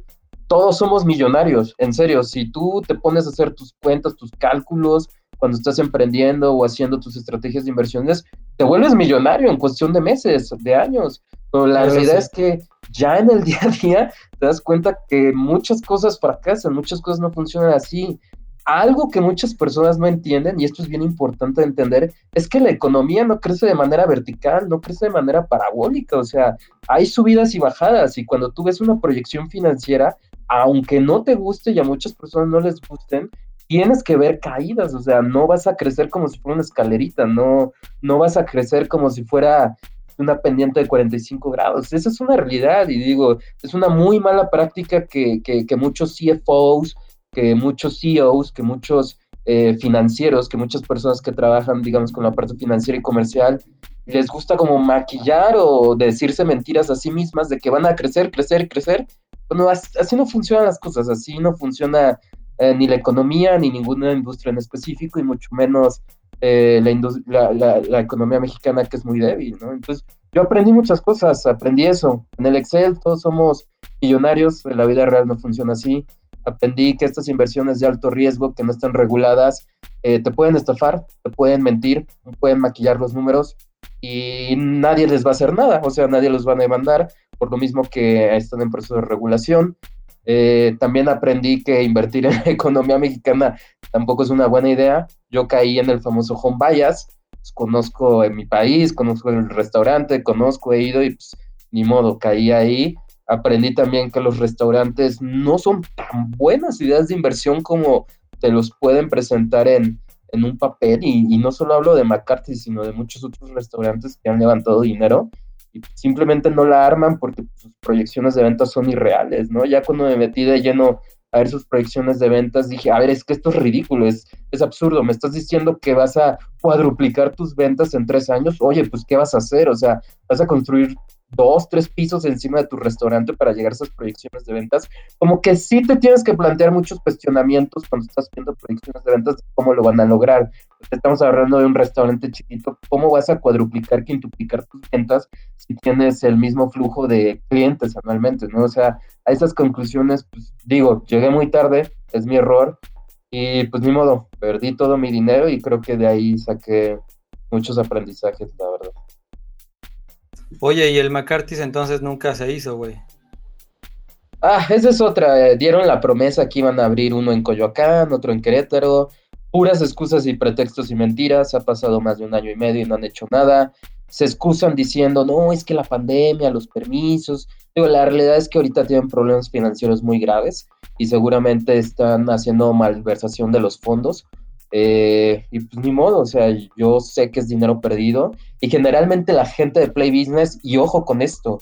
todos somos millonarios, en serio, si tú te pones a hacer tus cuentas, tus cálculos, cuando estás emprendiendo o haciendo tus estrategias de inversiones, te vuelves millonario en cuestión de meses, de años. Pero la Eso realidad sí. es que ya en el [LAUGHS] día a día te das cuenta que muchas cosas fracasan, muchas cosas no funcionan así. Algo que muchas personas no entienden, y esto es bien importante entender, es que la economía no crece de manera vertical, no crece de manera parabólica, o sea, hay subidas y bajadas, y cuando tú ves una proyección financiera, aunque no te guste y a muchas personas no les gusten, tienes que ver caídas, o sea, no vas a crecer como si fuera una escalerita, no, no vas a crecer como si fuera una pendiente de 45 grados. Esa es una realidad y digo, es una muy mala práctica que, que, muchos CFOs, que muchos CEOs, que muchos eh, financieros, que muchas personas que trabajan, digamos, con la parte financiera y comercial, les gusta como maquillar o decirse mentiras a sí mismas de que van a crecer, crecer, crecer. Bueno, así no funcionan las cosas, así no funciona eh, ni la economía, ni ninguna industria en específico, y mucho menos eh, la, economía mexicana que es muy débil. Entonces, yo aprendí muchas cosas, aprendí eso. En el Excel todos somos millonarios, en la vida real no funciona así. Aprendí que estas inversiones de alto riesgo que no están reguladas eh, te pueden estafar, te pueden mentir, pueden maquillar los números y nadie les va a hacer nada, o sea, nadie los va a demandar, por lo mismo que están en proceso de regulación. Eh, también aprendí que invertir en la [LAUGHS] economía mexicana tampoco es una buena idea. Yo caí en el famoso home bias, pues, conozco en mi país, conozco el restaurante, conozco, he ido y pues ni modo, caí ahí. Aprendí también que los restaurantes no son tan buenas ideas de inversión como te los pueden presentar en, en un papel. Y, no solo hablo de McCarthy, sino de muchos otros restaurantes que han levantado dinero y simplemente no la arman porque sus proyecciones de ventas son irreales, ¿no? Ya cuando me metí de lleno a ver sus proyecciones de ventas, dije, a ver, es que esto es ridículo, es, es absurdo, me estás diciendo que vas a cuadruplicar tus ventas en tres años, oye, pues, ¿qué vas a hacer? O sea, vas a construir dos, tres pisos encima de tu restaurante para llegar a esas proyecciones de ventas, como que sí te tienes que plantear muchos cuestionamientos cuando estás viendo proyecciones de ventas de cómo lo van a lograr. Estamos hablando de un restaurante chiquito, ¿cómo vas a cuadruplicar, quintuplicar tus ventas si tienes el mismo flujo de clientes anualmente, ¿no? O sea, a esas conclusiones, pues digo, llegué muy tarde, es mi error, y pues ni modo, perdí todo mi dinero y creo que de ahí saqué muchos aprendizajes, la verdad. Oye, y el McCarthy entonces nunca se hizo, güey. Ah, esa es otra. Eh, dieron la promesa que iban a abrir uno en Coyoacán, otro en Querétaro. Puras excusas y pretextos y mentiras. Ha pasado más de un año y medio y no han hecho nada. Se excusan diciendo, no, es que la pandemia, los permisos. Digo, la realidad es que ahorita tienen problemas financieros muy graves y seguramente están haciendo malversación de los fondos. Eh, y pues ni modo, o sea, yo sé que es dinero perdido y generalmente la gente de Play Business, y ojo con esto,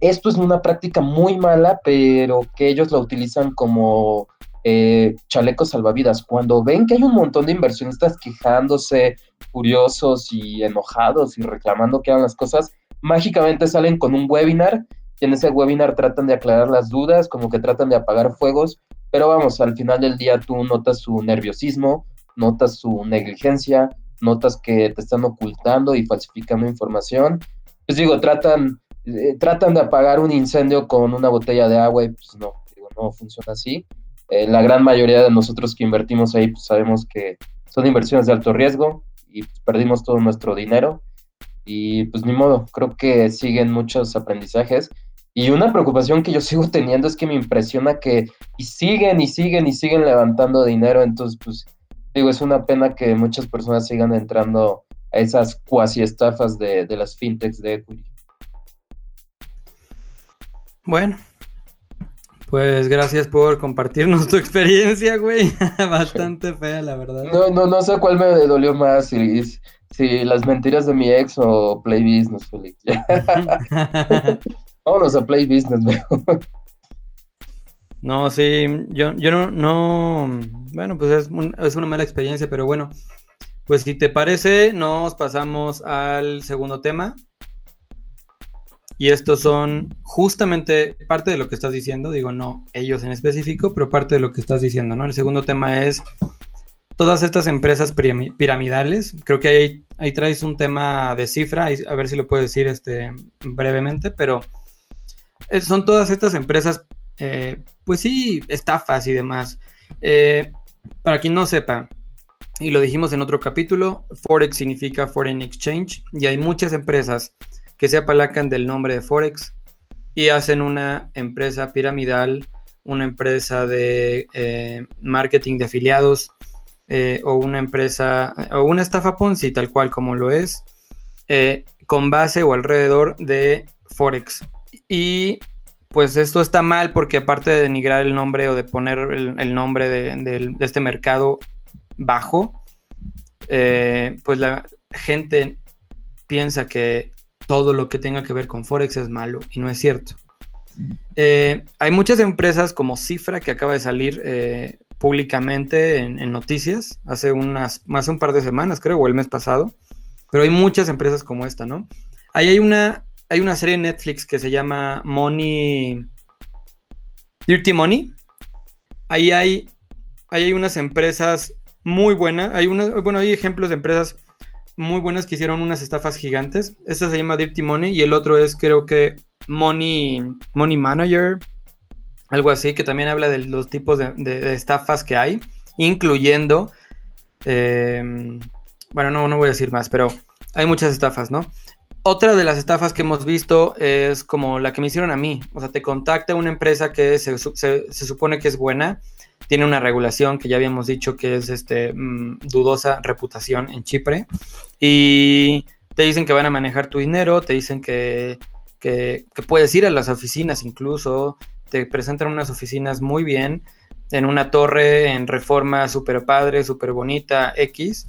esto es una práctica muy mala, pero que ellos la utilizan como eh, chalecos salvavidas. Cuando ven que hay un montón de inversionistas quejándose, furiosos y enojados y reclamando que hagan las cosas, mágicamente salen con un webinar y en ese webinar tratan de aclarar las dudas, como que tratan de apagar fuegos, pero vamos, al final del día tú notas su nerviosismo, notas su negligencia, notas que te están ocultando y falsificando información. Pues digo, tratan, eh, tratan de apagar un incendio con una botella de agua y pues no, digo, no funciona así. Eh, la gran mayoría de nosotros que invertimos ahí pues sabemos que son inversiones de alto riesgo y pues, perdimos todo nuestro dinero. Y pues ni modo, creo que siguen muchos aprendizajes. Y una preocupación que yo sigo teniendo es que me impresiona que y siguen y siguen y siguen levantando dinero. Entonces, pues digo, es una pena que muchas personas sigan entrando a esas cuasi estafas de, las fintechs de equity. Bueno, pues gracias por compartirnos tu experiencia, güey. [LAUGHS] Bastante [LAUGHS] fea, la verdad. No, no, no sé cuál me dolió más, si, si las mentiras de mi ex o Play Business, Félix. [LAUGHS] Vámonos a Play Business mejor. No, sí, yo, yo no, no, bueno, pues es, es una mala experiencia, pero bueno, pues si te parece, nos pasamos al segundo tema. Y estos son justamente parte de lo que estás diciendo, digo, no ellos en específico, pero parte de lo que estás diciendo, ¿no? El segundo tema es todas estas empresas piramidales. Creo que ahí, ahí traes un tema de cifra, a ver si lo puedo decir este, brevemente, pero eh, son todas estas empresas eh, pues sí, estafas y demás. Eh, para quien no sepa, y lo dijimos en otro capítulo, Forex significa Foreign Exchange y hay muchas empresas que se apalacan del nombre de Forex y hacen una empresa piramidal, una empresa de eh, marketing de afiliados eh, o una empresa o una estafa Ponzi, tal cual como lo es, con base o alrededor de Forex. Y pues esto está mal porque aparte de denigrar el nombre o de poner el, nombre de, este mercado bajo, pues la gente piensa que todo lo que tenga que ver con Forex es malo y no es cierto. Eh, hay muchas empresas como Cifra que acaba de salir eh, públicamente en, noticias hace unas, más un par de semanas, creo, o el mes pasado. Pero hay muchas empresas como esta, ¿no? Ahí hay una, hay una serie en Netflix que se llama Money. Dirty Money. Ahí hay, hay unas empresas muy buenas. Hay bueno, hay ejemplos de empresas muy buenas que hicieron unas estafas gigantes. Esta se llama Dirty Money y el otro es creo que Money, Money Manager, algo así, que también habla de los tipos de, estafas que hay, incluyendo, em, bueno, no, no voy a decir más, pero hay muchas estafas, ¿no? Otra de las estafas que hemos visto es como la que me hicieron a mí. O sea, te contacta una empresa que se, se supone que es buena tiene una regulación que ya habíamos dicho que es este, mm, dudosa reputación en Chipre. Y te dicen que van a manejar tu dinero, te dicen que, puedes ir a las oficinas incluso, te presentan unas oficinas muy bien, en una torre en reforma súper padre, súper bonita, X.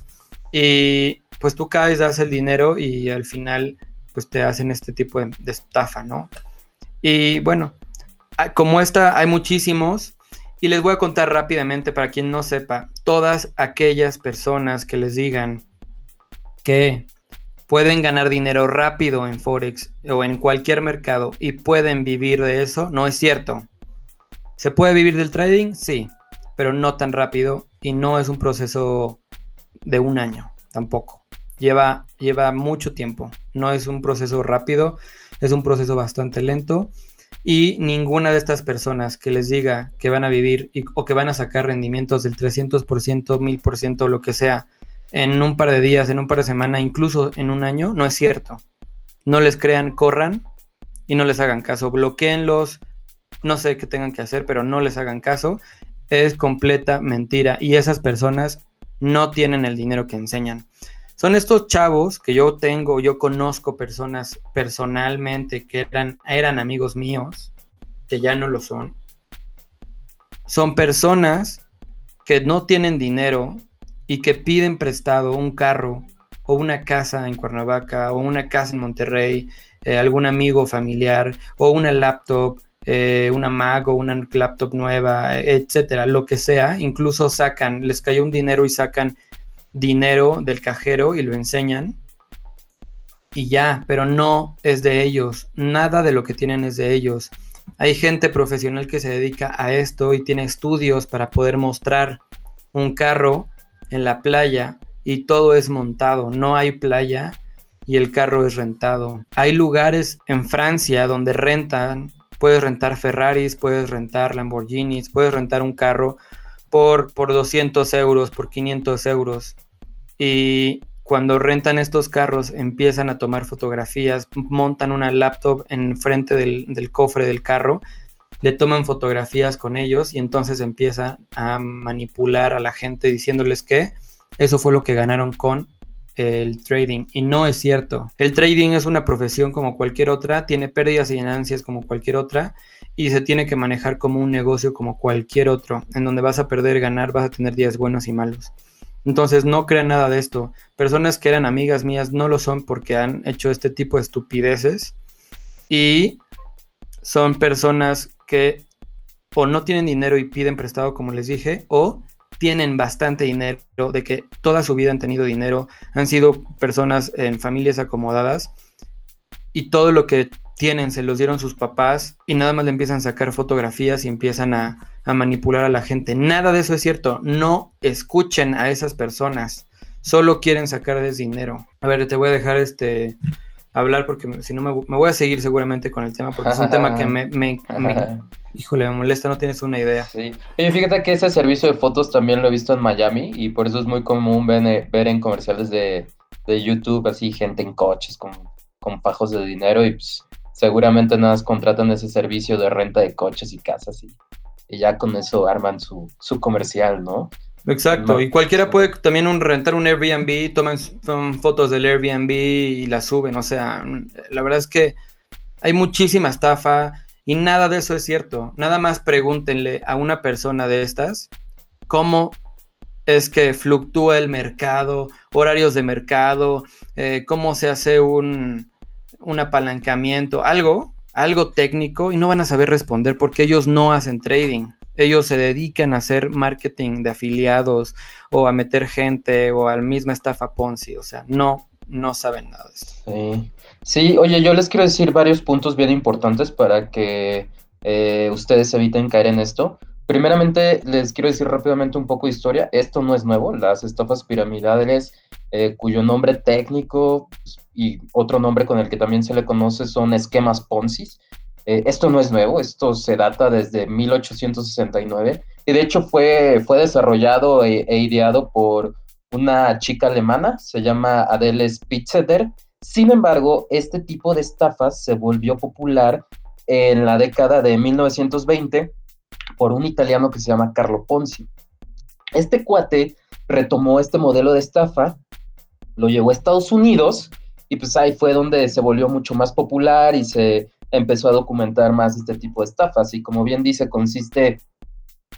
Y pues tú caes, das el dinero y al final pues te hacen este tipo de, de estafa, ¿no? Y bueno, como esta hay muchísimos, y les voy a contar rápidamente para quien no sepa, todas aquellas personas que les digan que pueden ganar dinero rápido en Forex o en cualquier mercado y pueden vivir de eso, no es cierto. ¿Se puede vivir del trading? Sí, pero no tan rápido y no es un proceso de un año tampoco. Lleva, lleva mucho tiempo, no es un proceso rápido, es un proceso bastante lento y ninguna de estas personas que les diga que van a vivir o que van a sacar rendimientos del 300%, 1000%, lo que sea, en un par de días, en un par de semanas, incluso en un año, no es cierto. No les crean, corran y no les hagan caso. Bloqueenlos, no sé qué tengan que hacer, pero no les hagan caso. Es completa mentira y esas personas no tienen el dinero que enseñan. Son estos chavos que yo tengo, yo conozco personas personalmente que eran, eran amigos míos, que ya no lo son. Son personas que no tienen dinero y que piden prestado un carro o una casa en Cuernavaca o una casa en Monterrey, eh, algún amigo familiar o una laptop, eh, una Mac o una laptop nueva, etcétera, lo que sea. Incluso sacan, les cayó un dinero y sacan dinero del cajero y lo enseñan y ya, pero no es de ellos, nada de lo que tienen es de ellos. Hay gente profesional que se dedica a esto y tiene estudios para poder mostrar un carro en la playa y todo es montado, no hay playa y el carro es rentado. Hay lugares en Francia donde rentan, puedes rentar Ferraris, puedes rentar Lamborghinis, puedes rentar un carro por, por 200 euros, por 500 euros. Y cuando rentan estos carros empiezan a tomar fotografías, montan una laptop en frente del, del cofre del carro, le toman fotografías con ellos y entonces empiezan a manipular a la gente diciéndoles que eso fue lo que ganaron con el trading y no es cierto. El trading es una profesión como cualquier otra, tiene pérdidas y ganancias como cualquier otra y se tiene que manejar como un negocio como cualquier otro, en donde vas a perder, ganar, vas a tener días buenos y malos. Entonces no crean nada de esto. Personas que eran amigas mías no lo son porque han hecho este tipo de estupideces y son personas que o no tienen dinero y piden prestado como les dije o tienen bastante dinero, de que toda su vida han tenido dinero, han sido personas en familias acomodadas y todo lo que tienen se los dieron sus papás y nada más le empiezan a sacar fotografías y empiezan a, manipular a la gente. Nada de eso es cierto. No escuchen a esas personas. Solo quieren sacarles dinero. A ver, te voy a dejar este hablar porque si no me, voy a seguir seguramente con el tema porque es un tema que me, me, [LAUGHS] híjole, me molesta, no tienes una idea. Sí. Oye, fíjate que ese servicio de fotos también lo he visto en Miami y por eso es muy común ver, ver en comerciales de, de YouTube así gente en coches con, con pajos de dinero y pues seguramente nada más contratan ese servicio de renta de coches y casas y, ya con eso arman su, su comercial, ¿no? Exacto, y cualquiera puede también un, rentar un Airbnb, toman fotos del Airbnb y las suben, o sea, la verdad es que hay muchísima estafa y nada de eso es cierto. Nada más pregúntenle a una persona de estas cómo es que fluctúa el mercado, horarios de mercado, eh, cómo se hace un, un apalancamiento, algo, algo técnico y no van a saber responder porque ellos no hacen trading. Ellos se dedican a hacer marketing de afiliados o a meter gente o al misma estafa Ponzi. O sea, no, no saben nada de esto. Sí. sí, oye, yo les quiero decir varios puntos bien importantes para que eh, ustedes eviten caer en esto. Primeramente, les quiero decir rápidamente un poco de historia. Esto no es nuevo. Las estafas piramidales, eh, cuyo nombre técnico pues, y otro nombre con el que también se le conoce son esquemas Ponzi. Eh, esto no es nuevo, esto se data desde 1869 y de hecho fue, fue desarrollado e, e, ideado por una chica alemana, se llama Adele Spitzeder. Sin embargo, este tipo de estafas se volvió popular en la década de 1920 por un italiano que se llama Carlo Ponzi. Este cuate retomó este modelo de estafa, lo llevó a Estados Unidos y pues ahí fue donde se volvió mucho más popular y se empezó a documentar más este tipo de estafas. Y como bien dice, consiste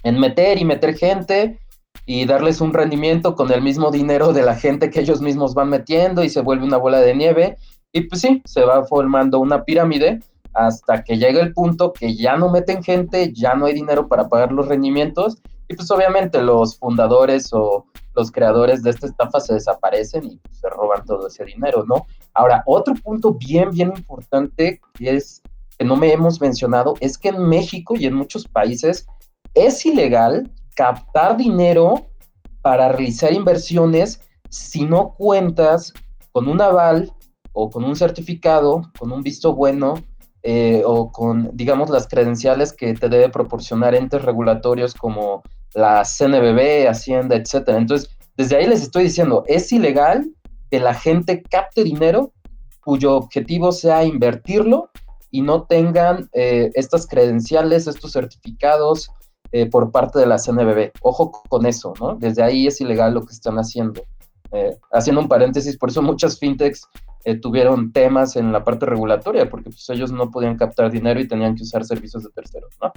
en meter y meter gente y darles un rendimiento con el mismo dinero de la gente que ellos mismos van metiendo y se vuelve una bola de nieve. Y pues sí, se va formando una pirámide hasta que llega el punto que ya no meten gente, ya no hay dinero para pagar los rendimientos y pues obviamente los fundadores o los creadores de esta estafa se desaparecen y se roban todo ese dinero, ¿no? Ahora, otro punto bien, bien importante que es que no me hemos mencionado es que en México y en muchos países es ilegal captar dinero para realizar inversiones si no cuentas con un aval o con un certificado, con un visto bueno eh, o con, digamos, las credenciales que te debe proporcionar entes regulatorios como la CNBB, Hacienda, etcétera. Entonces, desde ahí les estoy diciendo, es ilegal que la gente capte dinero cuyo objetivo sea invertirlo y no tengan eh, estas credenciales, estos certificados eh, por parte de la CNBB. Ojo con eso, ¿no? Desde ahí es ilegal lo que están haciendo. Haciendo un paréntesis, por eso muchas fintechs tuvieron temas en la parte regulatoria, porque pues, ellos no podían captar dinero y tenían que usar servicios de terceros, ¿no?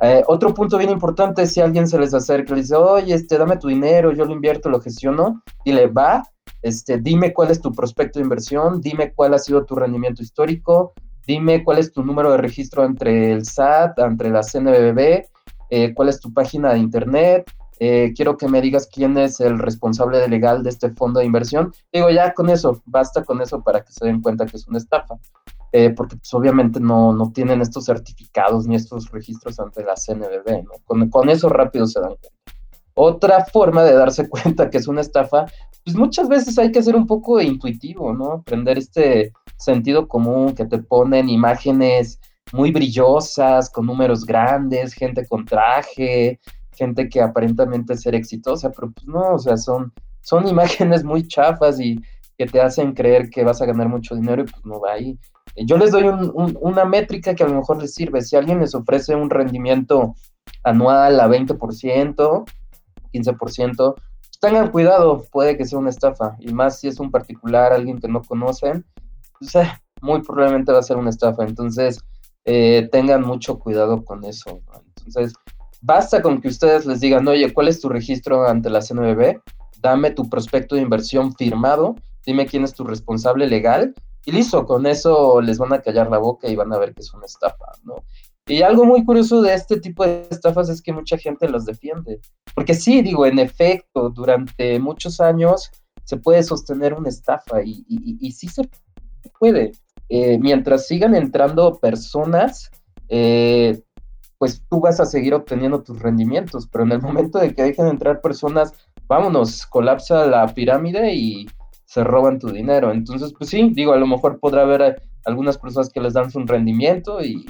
Eh, otro punto bien importante es si alguien se les acerca y le dice, oye, este, dame tu dinero, yo lo invierto, lo gestiono, y le va, este, dime cuál es tu prospecto de inversión, dime cuál ha sido tu rendimiento histórico, dime cuál es tu número de registro entre el SAT, entre la CNBB, eh, cuál es tu página de internet, eh, quiero que me digas quién es el responsable legal de este fondo de inversión. Digo, ya con eso, basta con eso para que se den cuenta que es una estafa. Eh, porque pues, obviamente no, no, tienen estos certificados ni estos registros ante la CNBB, ¿no? Con, con, eso rápido se dan cuenta. Otra forma de darse [LAUGHS] cuenta que es una estafa, pues muchas veces hay que ser un poco intuitivo, ¿no? Aprender este sentido común que te ponen imágenes muy brillosas, con números grandes, gente con traje, gente que aparentemente ser exitosa, pero pues no, o sea, son, son [LAUGHS] imágenes muy chafas y que te hacen creer que vas a ganar mucho dinero y pues no va ahí. Yo les doy una métrica que a lo mejor les sirve. Si alguien les ofrece un rendimiento anual a 20%, 15%, tengan cuidado, puede que sea una estafa. Y más si es un particular, alguien que no conocen, pues, eh, muy probablemente va a ser una estafa. Entonces, eh, tengan mucho cuidado con eso. Entonces, basta con que ustedes les digan, oye, ¿cuál es tu registro ante la CNBB? Dame tu prospecto de inversión firmado, dime quién es tu responsable legal y listo, con eso les van a callar la boca y van a ver que es una estafa, ¿no? Y algo muy curioso de este tipo de estafas es que mucha gente los defiende. Porque sí, digo, en efecto, durante muchos años se puede sostener una estafa y, sí se puede. Eh, mientras sigan entrando personas, eh, pues tú vas a seguir obteniendo tus rendimientos, pero en el momento de que dejen de entrar personas, vámonos, colapsa la pirámide y, se roban tu dinero. Entonces, pues sí, digo, a lo mejor podrá haber algunas personas que les dan su rendimiento y,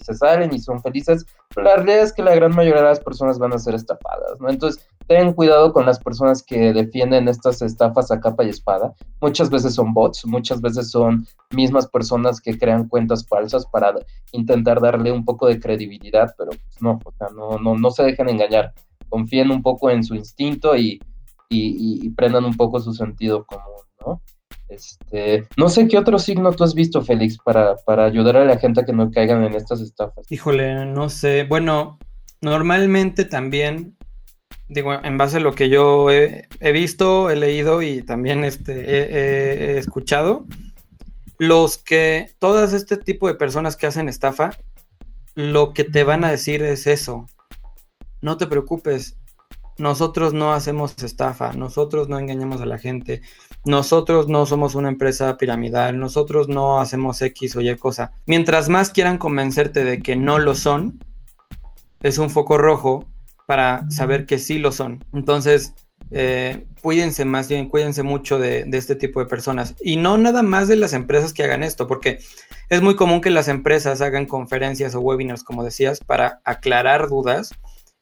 se salen y son felices, pero la realidad es que la gran mayoría de las personas van a ser estafadas, ¿no? Entonces, ten cuidado con las personas que defienden estas estafas a capa y espada. Muchas veces son bots, muchas veces son mismas personas que crean cuentas falsas para intentar darle un poco de credibilidad, pero pues no, o sea, no, no, no se dejen engañar. Confíen un poco en su instinto y, y, y prendan un poco su sentido común, ¿no? Este, no sé qué otro signo tú has visto, Félix, para, para ayudar a la gente a que no caigan en estas estafas. Híjole, no sé. Bueno, normalmente también, digo, en base a lo que yo he, visto, he leído y también este, he, escuchado, los que, todas este tipo de personas que hacen estafa, lo que te van a decir es eso. No te preocupes, nosotros no hacemos estafa, nosotros no engañamos a la gente, nosotros no somos una empresa piramidal, nosotros no hacemos X o Y cosa. Mientras más quieran convencerte de que no lo son, es un foco rojo para saber que sí lo son. Entonces, eh, cuídense más bien, cuídense mucho de, de, este tipo de personas. Y no nada más de las empresas que hagan esto, porque es muy común que las empresas hagan conferencias o webinars, como decías, para aclarar dudas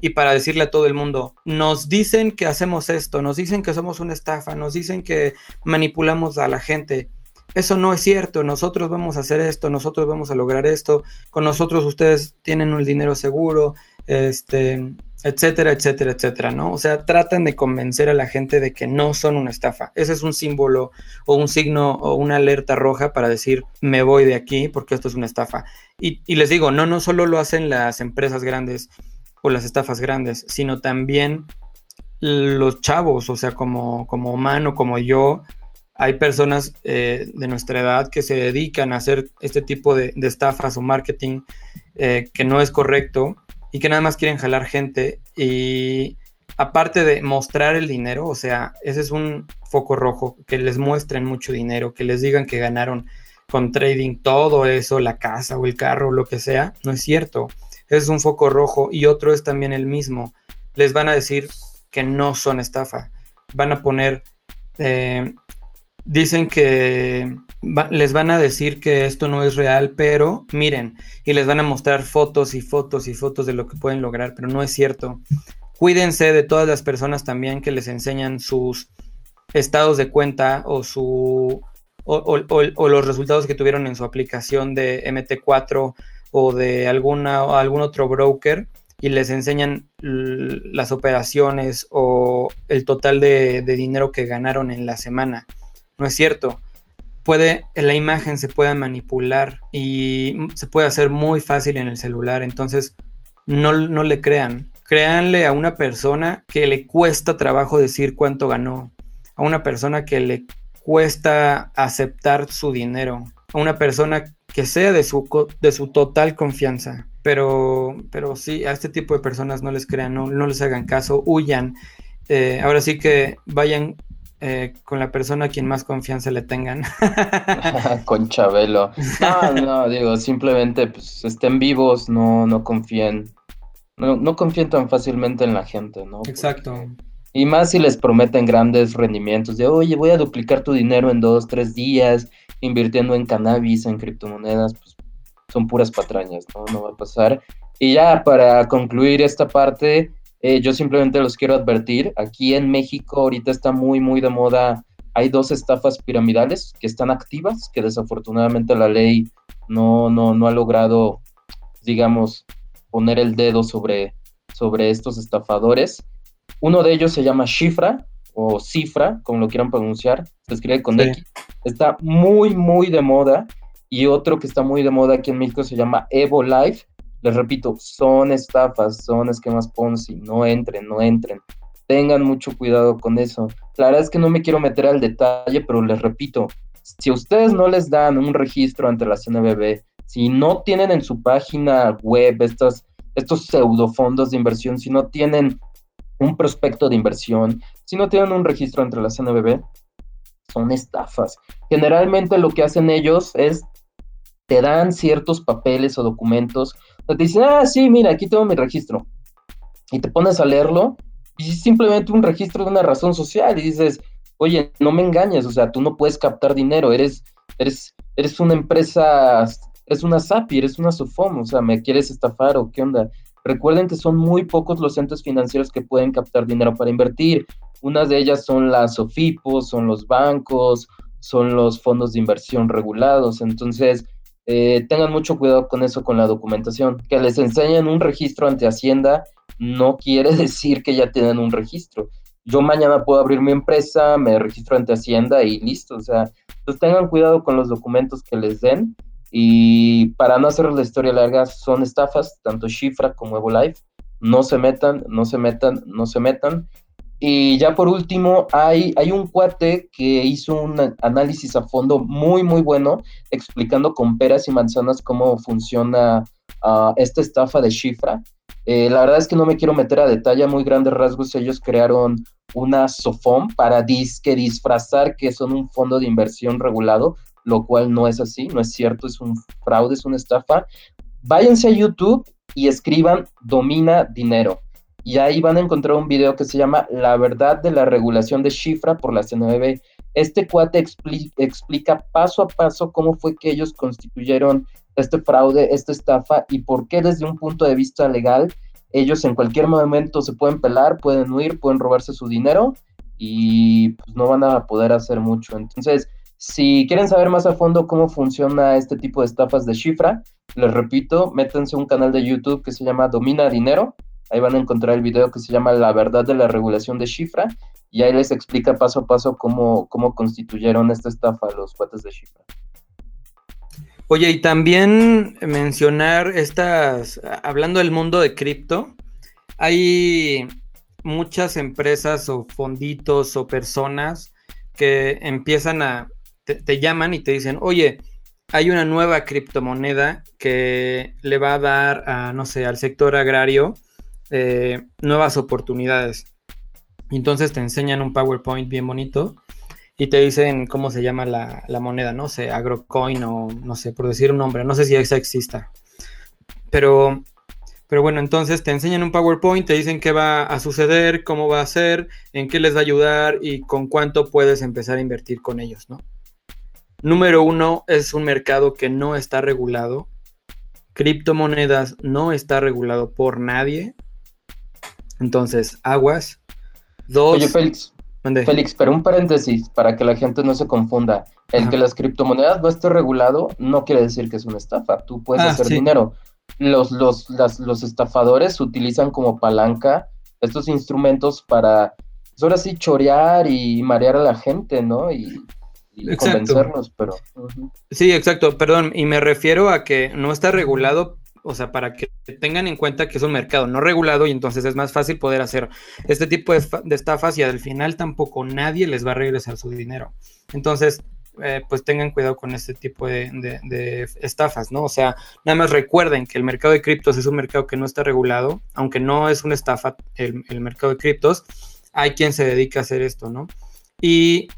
y para decirle a todo el mundo, nos dicen que hacemos esto, nos dicen que somos una estafa, nos dicen que manipulamos a la gente. Eso no es cierto, nosotros vamos a hacer esto, nosotros vamos a lograr esto, con nosotros ustedes tienen un dinero seguro, este, etcétera, etcétera, etcétera, ¿no? O sea, tratan de convencer a la gente de que no son una estafa. Ese es un símbolo o un signo o una alerta roja para decir, me voy de aquí porque esto es una estafa. Y, y les digo, no, no solo lo hacen las empresas grandes, o las estafas grandes, sino también los chavos, o sea, como, como humano, como yo, hay personas eh, de nuestra edad que se dedican a hacer este tipo de, estafas o marketing eh, que no es correcto y que nada más quieren jalar gente y aparte de mostrar el dinero, o sea, ese es un foco rojo, que les muestren mucho dinero, que les digan que ganaron con trading todo eso, la casa o el carro, lo que sea, no es cierto es un foco rojo y otro es también el mismo. Les van a decir que no son estafa. Van a poner, eh, dicen que les van a decir que esto no es real, pero miren, y les van a mostrar fotos y fotos y fotos de lo que pueden lograr, pero no es cierto. Cuídense de todas las personas también que les enseñan sus estados de cuenta o su o los resultados que tuvieron en su aplicación de MT4 o de alguna, algún otro broker y les enseñan las operaciones o el total de, dinero que ganaron en la semana. No es cierto. Puede, la imagen se puede manipular y se puede hacer muy fácil en el celular. Entonces, no, no le crean. Créanle a una persona que le cuesta trabajo decir cuánto ganó. A una persona que le cuesta aceptar su dinero. A una persona que sea de su, de su total confianza. Pero, pero sí, a este tipo de personas no les crean, no, no les hagan caso, huyan. Eh, ahora sí que vayan eh, con la persona a quien más confianza le tengan. [LAUGHS] [LAUGHS] con Chabelo. No, no, digo, simplemente pues, estén vivos, no, no confíen. No, no confíen tan fácilmente en la gente, ¿no? Exacto. Y más si les prometen grandes rendimientos de, oye, voy a duplicar tu dinero en dos, tres días, invirtiendo en cannabis, en criptomonedas, pues son puras patrañas, ¿no? No va a pasar. Y ya para concluir esta parte, eh, yo simplemente los quiero advertir, aquí en México ahorita está muy, muy de moda, hay dos estafas piramidales que están activas, que desafortunadamente la ley no, no, no ha logrado, digamos, poner el dedo sobre, sobre estos estafadores. Uno de ellos se llama Shifra o Cifra, como lo quieran pronunciar, se escribe con X. Está muy, muy de moda. Y otro que está muy de moda aquí en México se llama Evo Life. Les repito, son estafas, son esquemas Ponzi. No entren, no entren. Tengan mucho cuidado con eso. La verdad es que no me quiero meter al detalle, pero les repito, si ustedes no les dan un registro ante la CNBB, si no tienen en su página web estos, estos pseudofondos de inversión, si no tienen un prospecto de inversión, si no tienen un registro entre la CNBB, son estafas. Generalmente lo que hacen ellos es te dan ciertos papeles o documentos, te dicen, ah, sí, mira, aquí tengo mi registro. Y te pones a leerlo y es simplemente un registro de una razón social y dices, oye, no me engañes, o sea, tú no puedes captar dinero, eres, eres, eres una empresa, eres una SAPI, eres una SOFOM, o sea, ¿me quieres estafar o qué onda? Recuerden que son muy pocos los entes financieros que pueden captar dinero para invertir. Unas de ellas son las SOFIPOS, son los bancos, son los fondos de inversión regulados. Entonces, eh, tengan mucho cuidado con eso, con la documentación. Que les enseñen un registro ante Hacienda no quiere [LAUGHS] decir que ya tienen un registro. Yo mañana puedo abrir mi empresa, me registro ante Hacienda y listo. O sea, pues tengan cuidado con los documentos que les den. Y para no hacer la historia larga, son estafas, tanto Shifra como EvoLife. No se metan, no se metan, no se metan. Y ya por último, hay, hay un cuate que hizo un análisis a fondo muy, muy bueno, explicando con peras y manzanas cómo funciona ah, esta estafa de Shifra. Eh, la verdad es que no me quiero meter a detalle, muy grandes rasgos. Ellos crearon una SOFOM para disque disfrazar que son un fondo de inversión regulado, lo cual no es así, no es cierto, es un fraude, es una estafa. Váyanse a YouTube y escriban Domina Dinero y ahí van a encontrar un video que se llama La verdad de la regulación de Shifra por la CNBB. Este cuate explica paso a paso cómo fue que ellos constituyeron este fraude, esta estafa y por qué desde un punto de vista legal ellos en cualquier momento se pueden pelar, pueden huir, pueden robarse su dinero y pues no van a poder hacer mucho. Entonces, si quieren saber más a fondo cómo funciona este tipo de estafas de Shifra, les repito, métanse un canal de YouTube que se llama Domina Dinero Ahí van a encontrar el video que se llama La verdad de la regulación de Shifra y ahí les explica paso a paso cómo, cómo constituyeron esta estafa los cuates de Shifra. Oye, y también mencionar estas, hablando del mundo de cripto, hay muchas empresas o fonditos o personas que empiezan a, te, llaman y te dicen, oye, hay una nueva criptomoneda que le va a dar a, no sé, al sector agrario eh, nuevas oportunidades. entonces te enseñan un PowerPoint bien bonito y te dicen cómo se llama la, moneda, no sé, AgroCoin o no sé, por decir un nombre, no sé si esa exista. Pero, pero bueno, entonces te enseñan un PowerPoint, te dicen qué va a suceder, cómo va a ser, en qué les va a ayudar y con cuánto puedes empezar a invertir con ellos, ¿no? Número uno, es un mercado que no está regulado. Criptomonedas no está regulado por nadie. Entonces, aguas. Dos. Oye, Félix. Félix, pero un paréntesis para que la gente no se confunda. El que las criptomonedas no esté regulado no quiere decir que es una estafa. Tú puedes ah, hacer dinero. Los, los, los estafadores utilizan como palanca estos instrumentos para, pues ahora sí, chorear y marear a la gente, ¿no? Y, convencernos, pero... Sí, exacto, perdón, y me refiero a que no está regulado o sea, para que tengan en cuenta que es un mercado no regulado y entonces es más fácil poder hacer este tipo de, estafas y al final tampoco nadie les va a regresar su dinero. Entonces, eh, pues tengan cuidado con este tipo de, estafas, ¿no? O sea, nada más recuerden que el mercado de criptos es un mercado que no está regulado, aunque no es una estafa el, mercado de criptos, hay quien se dedica a hacer esto, ¿no? Y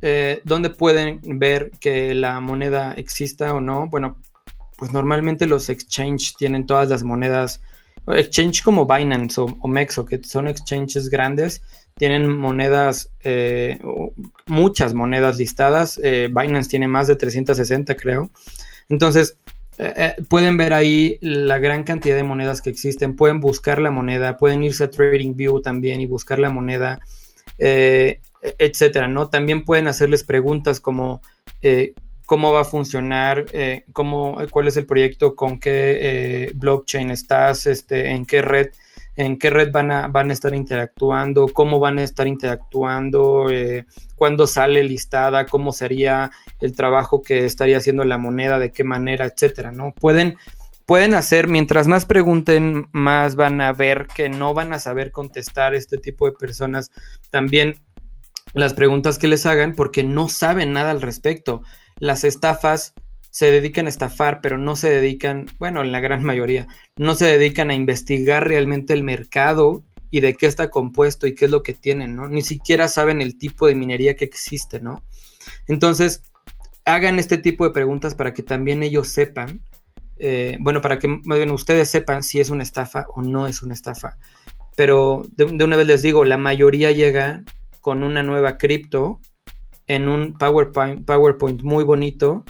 eh, ¿Dónde pueden ver que la moneda exista o no? Bueno, pues normalmente los exchange tienen todas las monedas, exchange como Binance o, Mexo, que son exchanges grandes, tienen monedas, eh, muchas monedas listadas. Eh, Binance tiene más de 360, creo. Entonces, pueden ver ahí la gran cantidad de monedas que existen. Pueden buscar la moneda, pueden irse a TradingView también y buscar la moneda, etcétera, ¿no? También pueden hacerles preguntas como cómo va a funcionar, eh, cómo, cuál es el proyecto, con qué eh, blockchain estás, este, en qué red, en qué red van a, van a estar interactuando, cómo van a estar interactuando, eh, cuándo sale listada, cómo sería el trabajo que estaría haciendo la moneda, de qué manera, etcétera, ¿no? Pueden, pueden hacer, mientras más pregunten, más van a ver que no van a saber contestar este tipo de personas también las preguntas que les hagan porque no saben nada al respecto las estafas se dedican a estafar, pero no se dedican, bueno, en la gran mayoría, no se dedican a investigar realmente el mercado y de qué está compuesto y qué es lo que tienen, ¿no? Ni siquiera saben el tipo de minería que existe, ¿no? Entonces, hagan este tipo de preguntas para que también ellos sepan, eh, bueno, para que ustedes sepan si es una estafa o no es una estafa. Pero de una vez les digo, la mayoría llega con una nueva cripto en un PowerPoint, muy bonito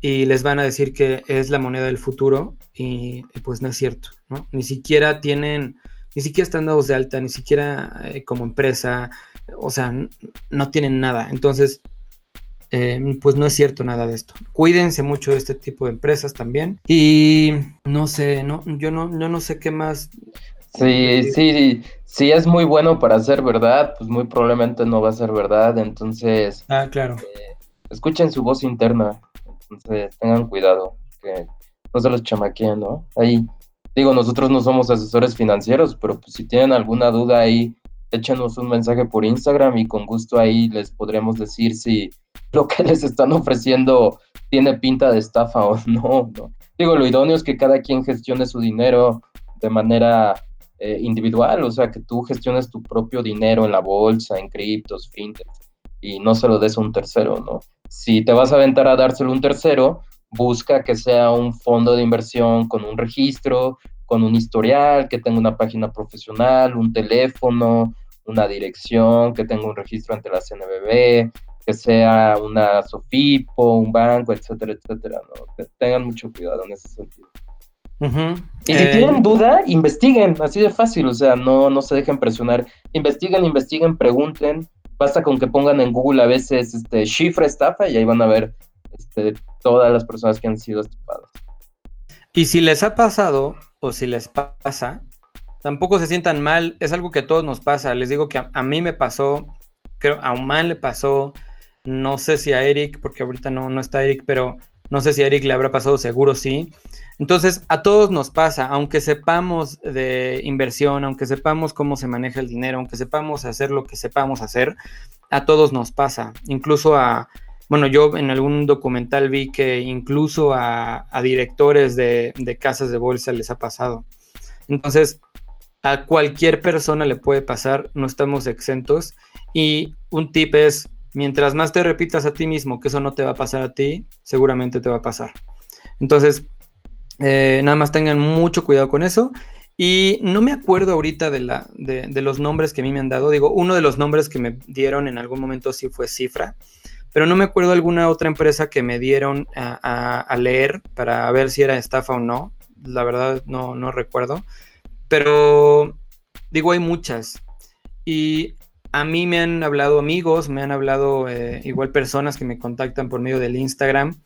y les van a decir que es la moneda del futuro y, pues no es cierto. Ni siquiera tienen, ni siquiera están dados de alta, ni siquiera eh, como empresa, o sea, no tienen nada. Entonces, eh, pues no es cierto nada de esto. Cuídense mucho de este tipo de empresas también. Y no sé, no, yo no, yo no sé qué más. Sí, sí, sí, es muy bueno para ser verdad, pues muy probablemente no va a ser verdad. Entonces, ah, claro. Eh, escuchen su voz interna. Entonces, tengan cuidado, que no se los chamaqueen, ¿no? Ahí, digo, nosotros no somos asesores financieros, pero pues si tienen alguna duda ahí, échenos un mensaje por Instagram y con gusto ahí les podremos decir si lo que les están ofreciendo tiene pinta de estafa o no. Digo, lo idóneo es que cada quien gestione su dinero de manera eh, individual, o sea, que tú gestiones tu propio dinero en la bolsa, en criptos, fintech, y no se lo des a un tercero, ¿no? Si te vas a aventar a dárselo a un tercero, busca que sea un fondo de inversión con un registro, con un historial, que tenga una página profesional, un teléfono, una dirección, que tenga un registro ante la CNBB, que sea una SOFIPO, un banco, etcétera, etcétera. ¿no? Tengan mucho cuidado en ese sentido. Y si eh, tienen duda, investiguen, así de fácil, o sea, no, no se dejen presionar. Investiguen, investiguen, pregunten. Basta con que pongan en Google a veces este, cifra estafa y ahí van a ver este, todas las personas que han sido estafadas. Y si les ha pasado o si les pasa, tampoco se sientan mal, es algo que a todos nos pasa. Les digo que a, mí me pasó, creo a Oman le pasó, no sé si a Eric, porque ahorita no, no está Eric, pero no sé si a Eric le habrá pasado, seguro sí. Entonces, a todos nos pasa, aunque sepamos de inversión, aunque sepamos cómo se maneja el dinero, aunque sepamos hacer lo que sepamos hacer, a todos nos pasa. Incluso a, bueno, yo en algún documental vi que incluso a, directores de, casas de bolsa les ha pasado. Entonces, a cualquier persona le puede pasar, no estamos exentos. Y un tip es, mientras más te repitas a ti mismo que eso no te va a pasar a ti, seguramente te va a pasar. Entonces, eh, nada más tengan mucho cuidado con eso. Y no me acuerdo ahorita de, la, de, los nombres que a mí me han dado. Digo, uno de los nombres que me dieron en algún momento sí fue Cifra pero no me acuerdo alguna otra empresa que me dieron a, leer para ver si era estafa o no. La verdad no, no recuerdo. Pero digo, hay muchas. Y a mí me han hablado amigos, me han hablado eh, igual personas que me contactan por medio del Instagram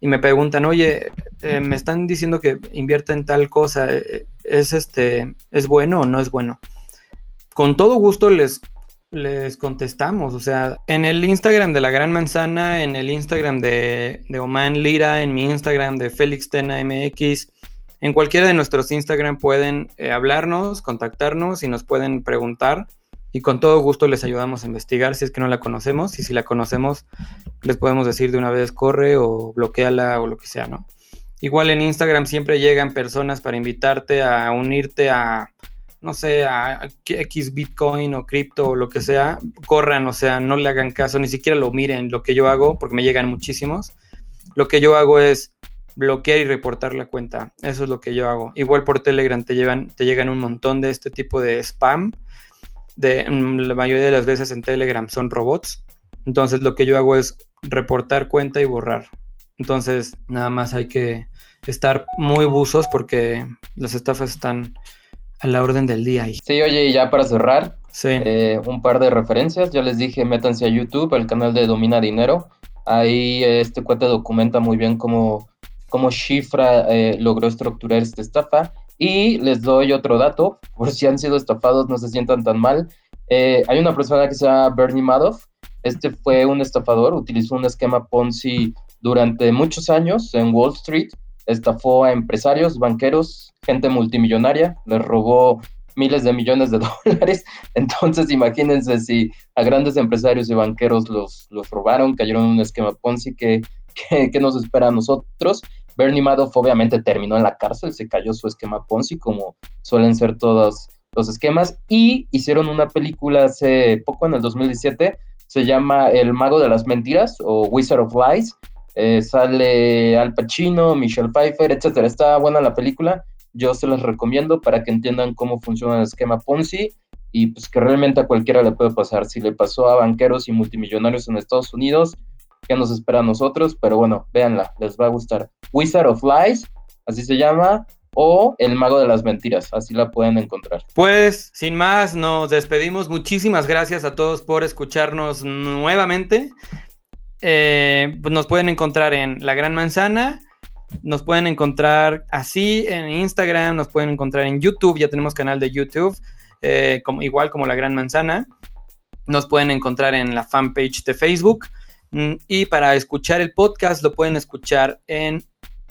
y me preguntan, oye, eh, me están diciendo que invierta en tal cosa, eh, ¿es este, es bueno o no es bueno? Con todo gusto les les contestamos. O sea, en el Instagram de La Gran Manzana, en el Instagram de, de Oman Lira, en mi Instagram de Félix Tena MX, en cualquiera de nuestros Instagram pueden hablarnos, contactarnos y nos pueden preguntar. Y con todo gusto les ayudamos a investigar si es que no la conocemos. Y si la conocemos, les podemos decir de una vez corre o bloqueala o lo que sea, ¿no? Igual en Instagram siempre llegan personas para invitarte a unirte a no sé, a X Bitcoin o cripto o lo que sea, corran, o sea, no le hagan caso, ni siquiera lo miren lo que yo hago, porque me llegan muchísimos. Lo que yo hago es bloquear y reportar la cuenta. Eso es lo que yo hago. Igual por Telegram te, llevan, te llegan un montón de este tipo de spam. De, la mayoría de las veces en Telegram son robots. Entonces lo que yo hago es reportar cuenta y borrar. Entonces nada más hay que estar muy buzos porque las estafas están a la orden del día. Sí, oye, y ya para cerrar, eh, un par de referencias. Ya les dije, métanse a YouTube, al canal de Domina Dinero. Ahí eh, este cuate documenta muy bien cómo, cómo Shifra eh, logró estructurar esta estafa. Y les doy otro dato, por si han sido estafados, no se sientan tan mal. hay una persona que se llama Bernie Madoff. Este fue un estafador, utilizó un esquema Ponzi durante muchos años en Wall Street estafó a empresarios, banqueros, gente multimillonaria, les robó miles de millones de [LAUGHS] dólares. Entonces, imagínense si a grandes empresarios y banqueros los, los robaron, cayeron en un esquema Ponzi, ¿qué, qué, nos espera a nosotros? Bernie Madoff obviamente terminó en la cárcel, se cayó su esquema Ponzi, como suelen ser todos los esquemas, y hicieron una película hace poco, en el 2017, se llama El Mago de las Mentiras o Wizard of Lies, eh, sale Al Pacino, Michelle Pfeiffer, etcétera. Está buena la película. Yo se las recomiendo para que entiendan cómo funciona el esquema Ponzi y pues que realmente a cualquiera le puede pasar. Si le pasó a banqueros y multimillonarios en Estados Unidos, qué nos espera a nosotros, pero bueno, véanla, les va a gustar. Wizard of Lies, así se llama, o El Mago de las Mentiras, así la pueden encontrar. Pues, sin más, nos despedimos. Muchísimas gracias a todos por escucharnos nuevamente. Eh, pues nos pueden encontrar en La Gran Manzana. Nos pueden encontrar así en Instagram, nos pueden encontrar en YouTube, ya tenemos canal de YouTube, eh, como, igual como La Gran Manzana. Nos pueden encontrar en la fanpage de Facebook. Mm, y para escuchar el podcast lo pueden escuchar en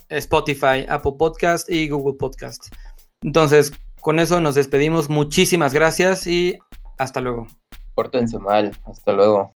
Spotify, Apple Podcast y Google Podcast. Entonces, con eso nos despedimos. Muchísimas gracias y hasta luego. Pórtense mal. Hasta luego.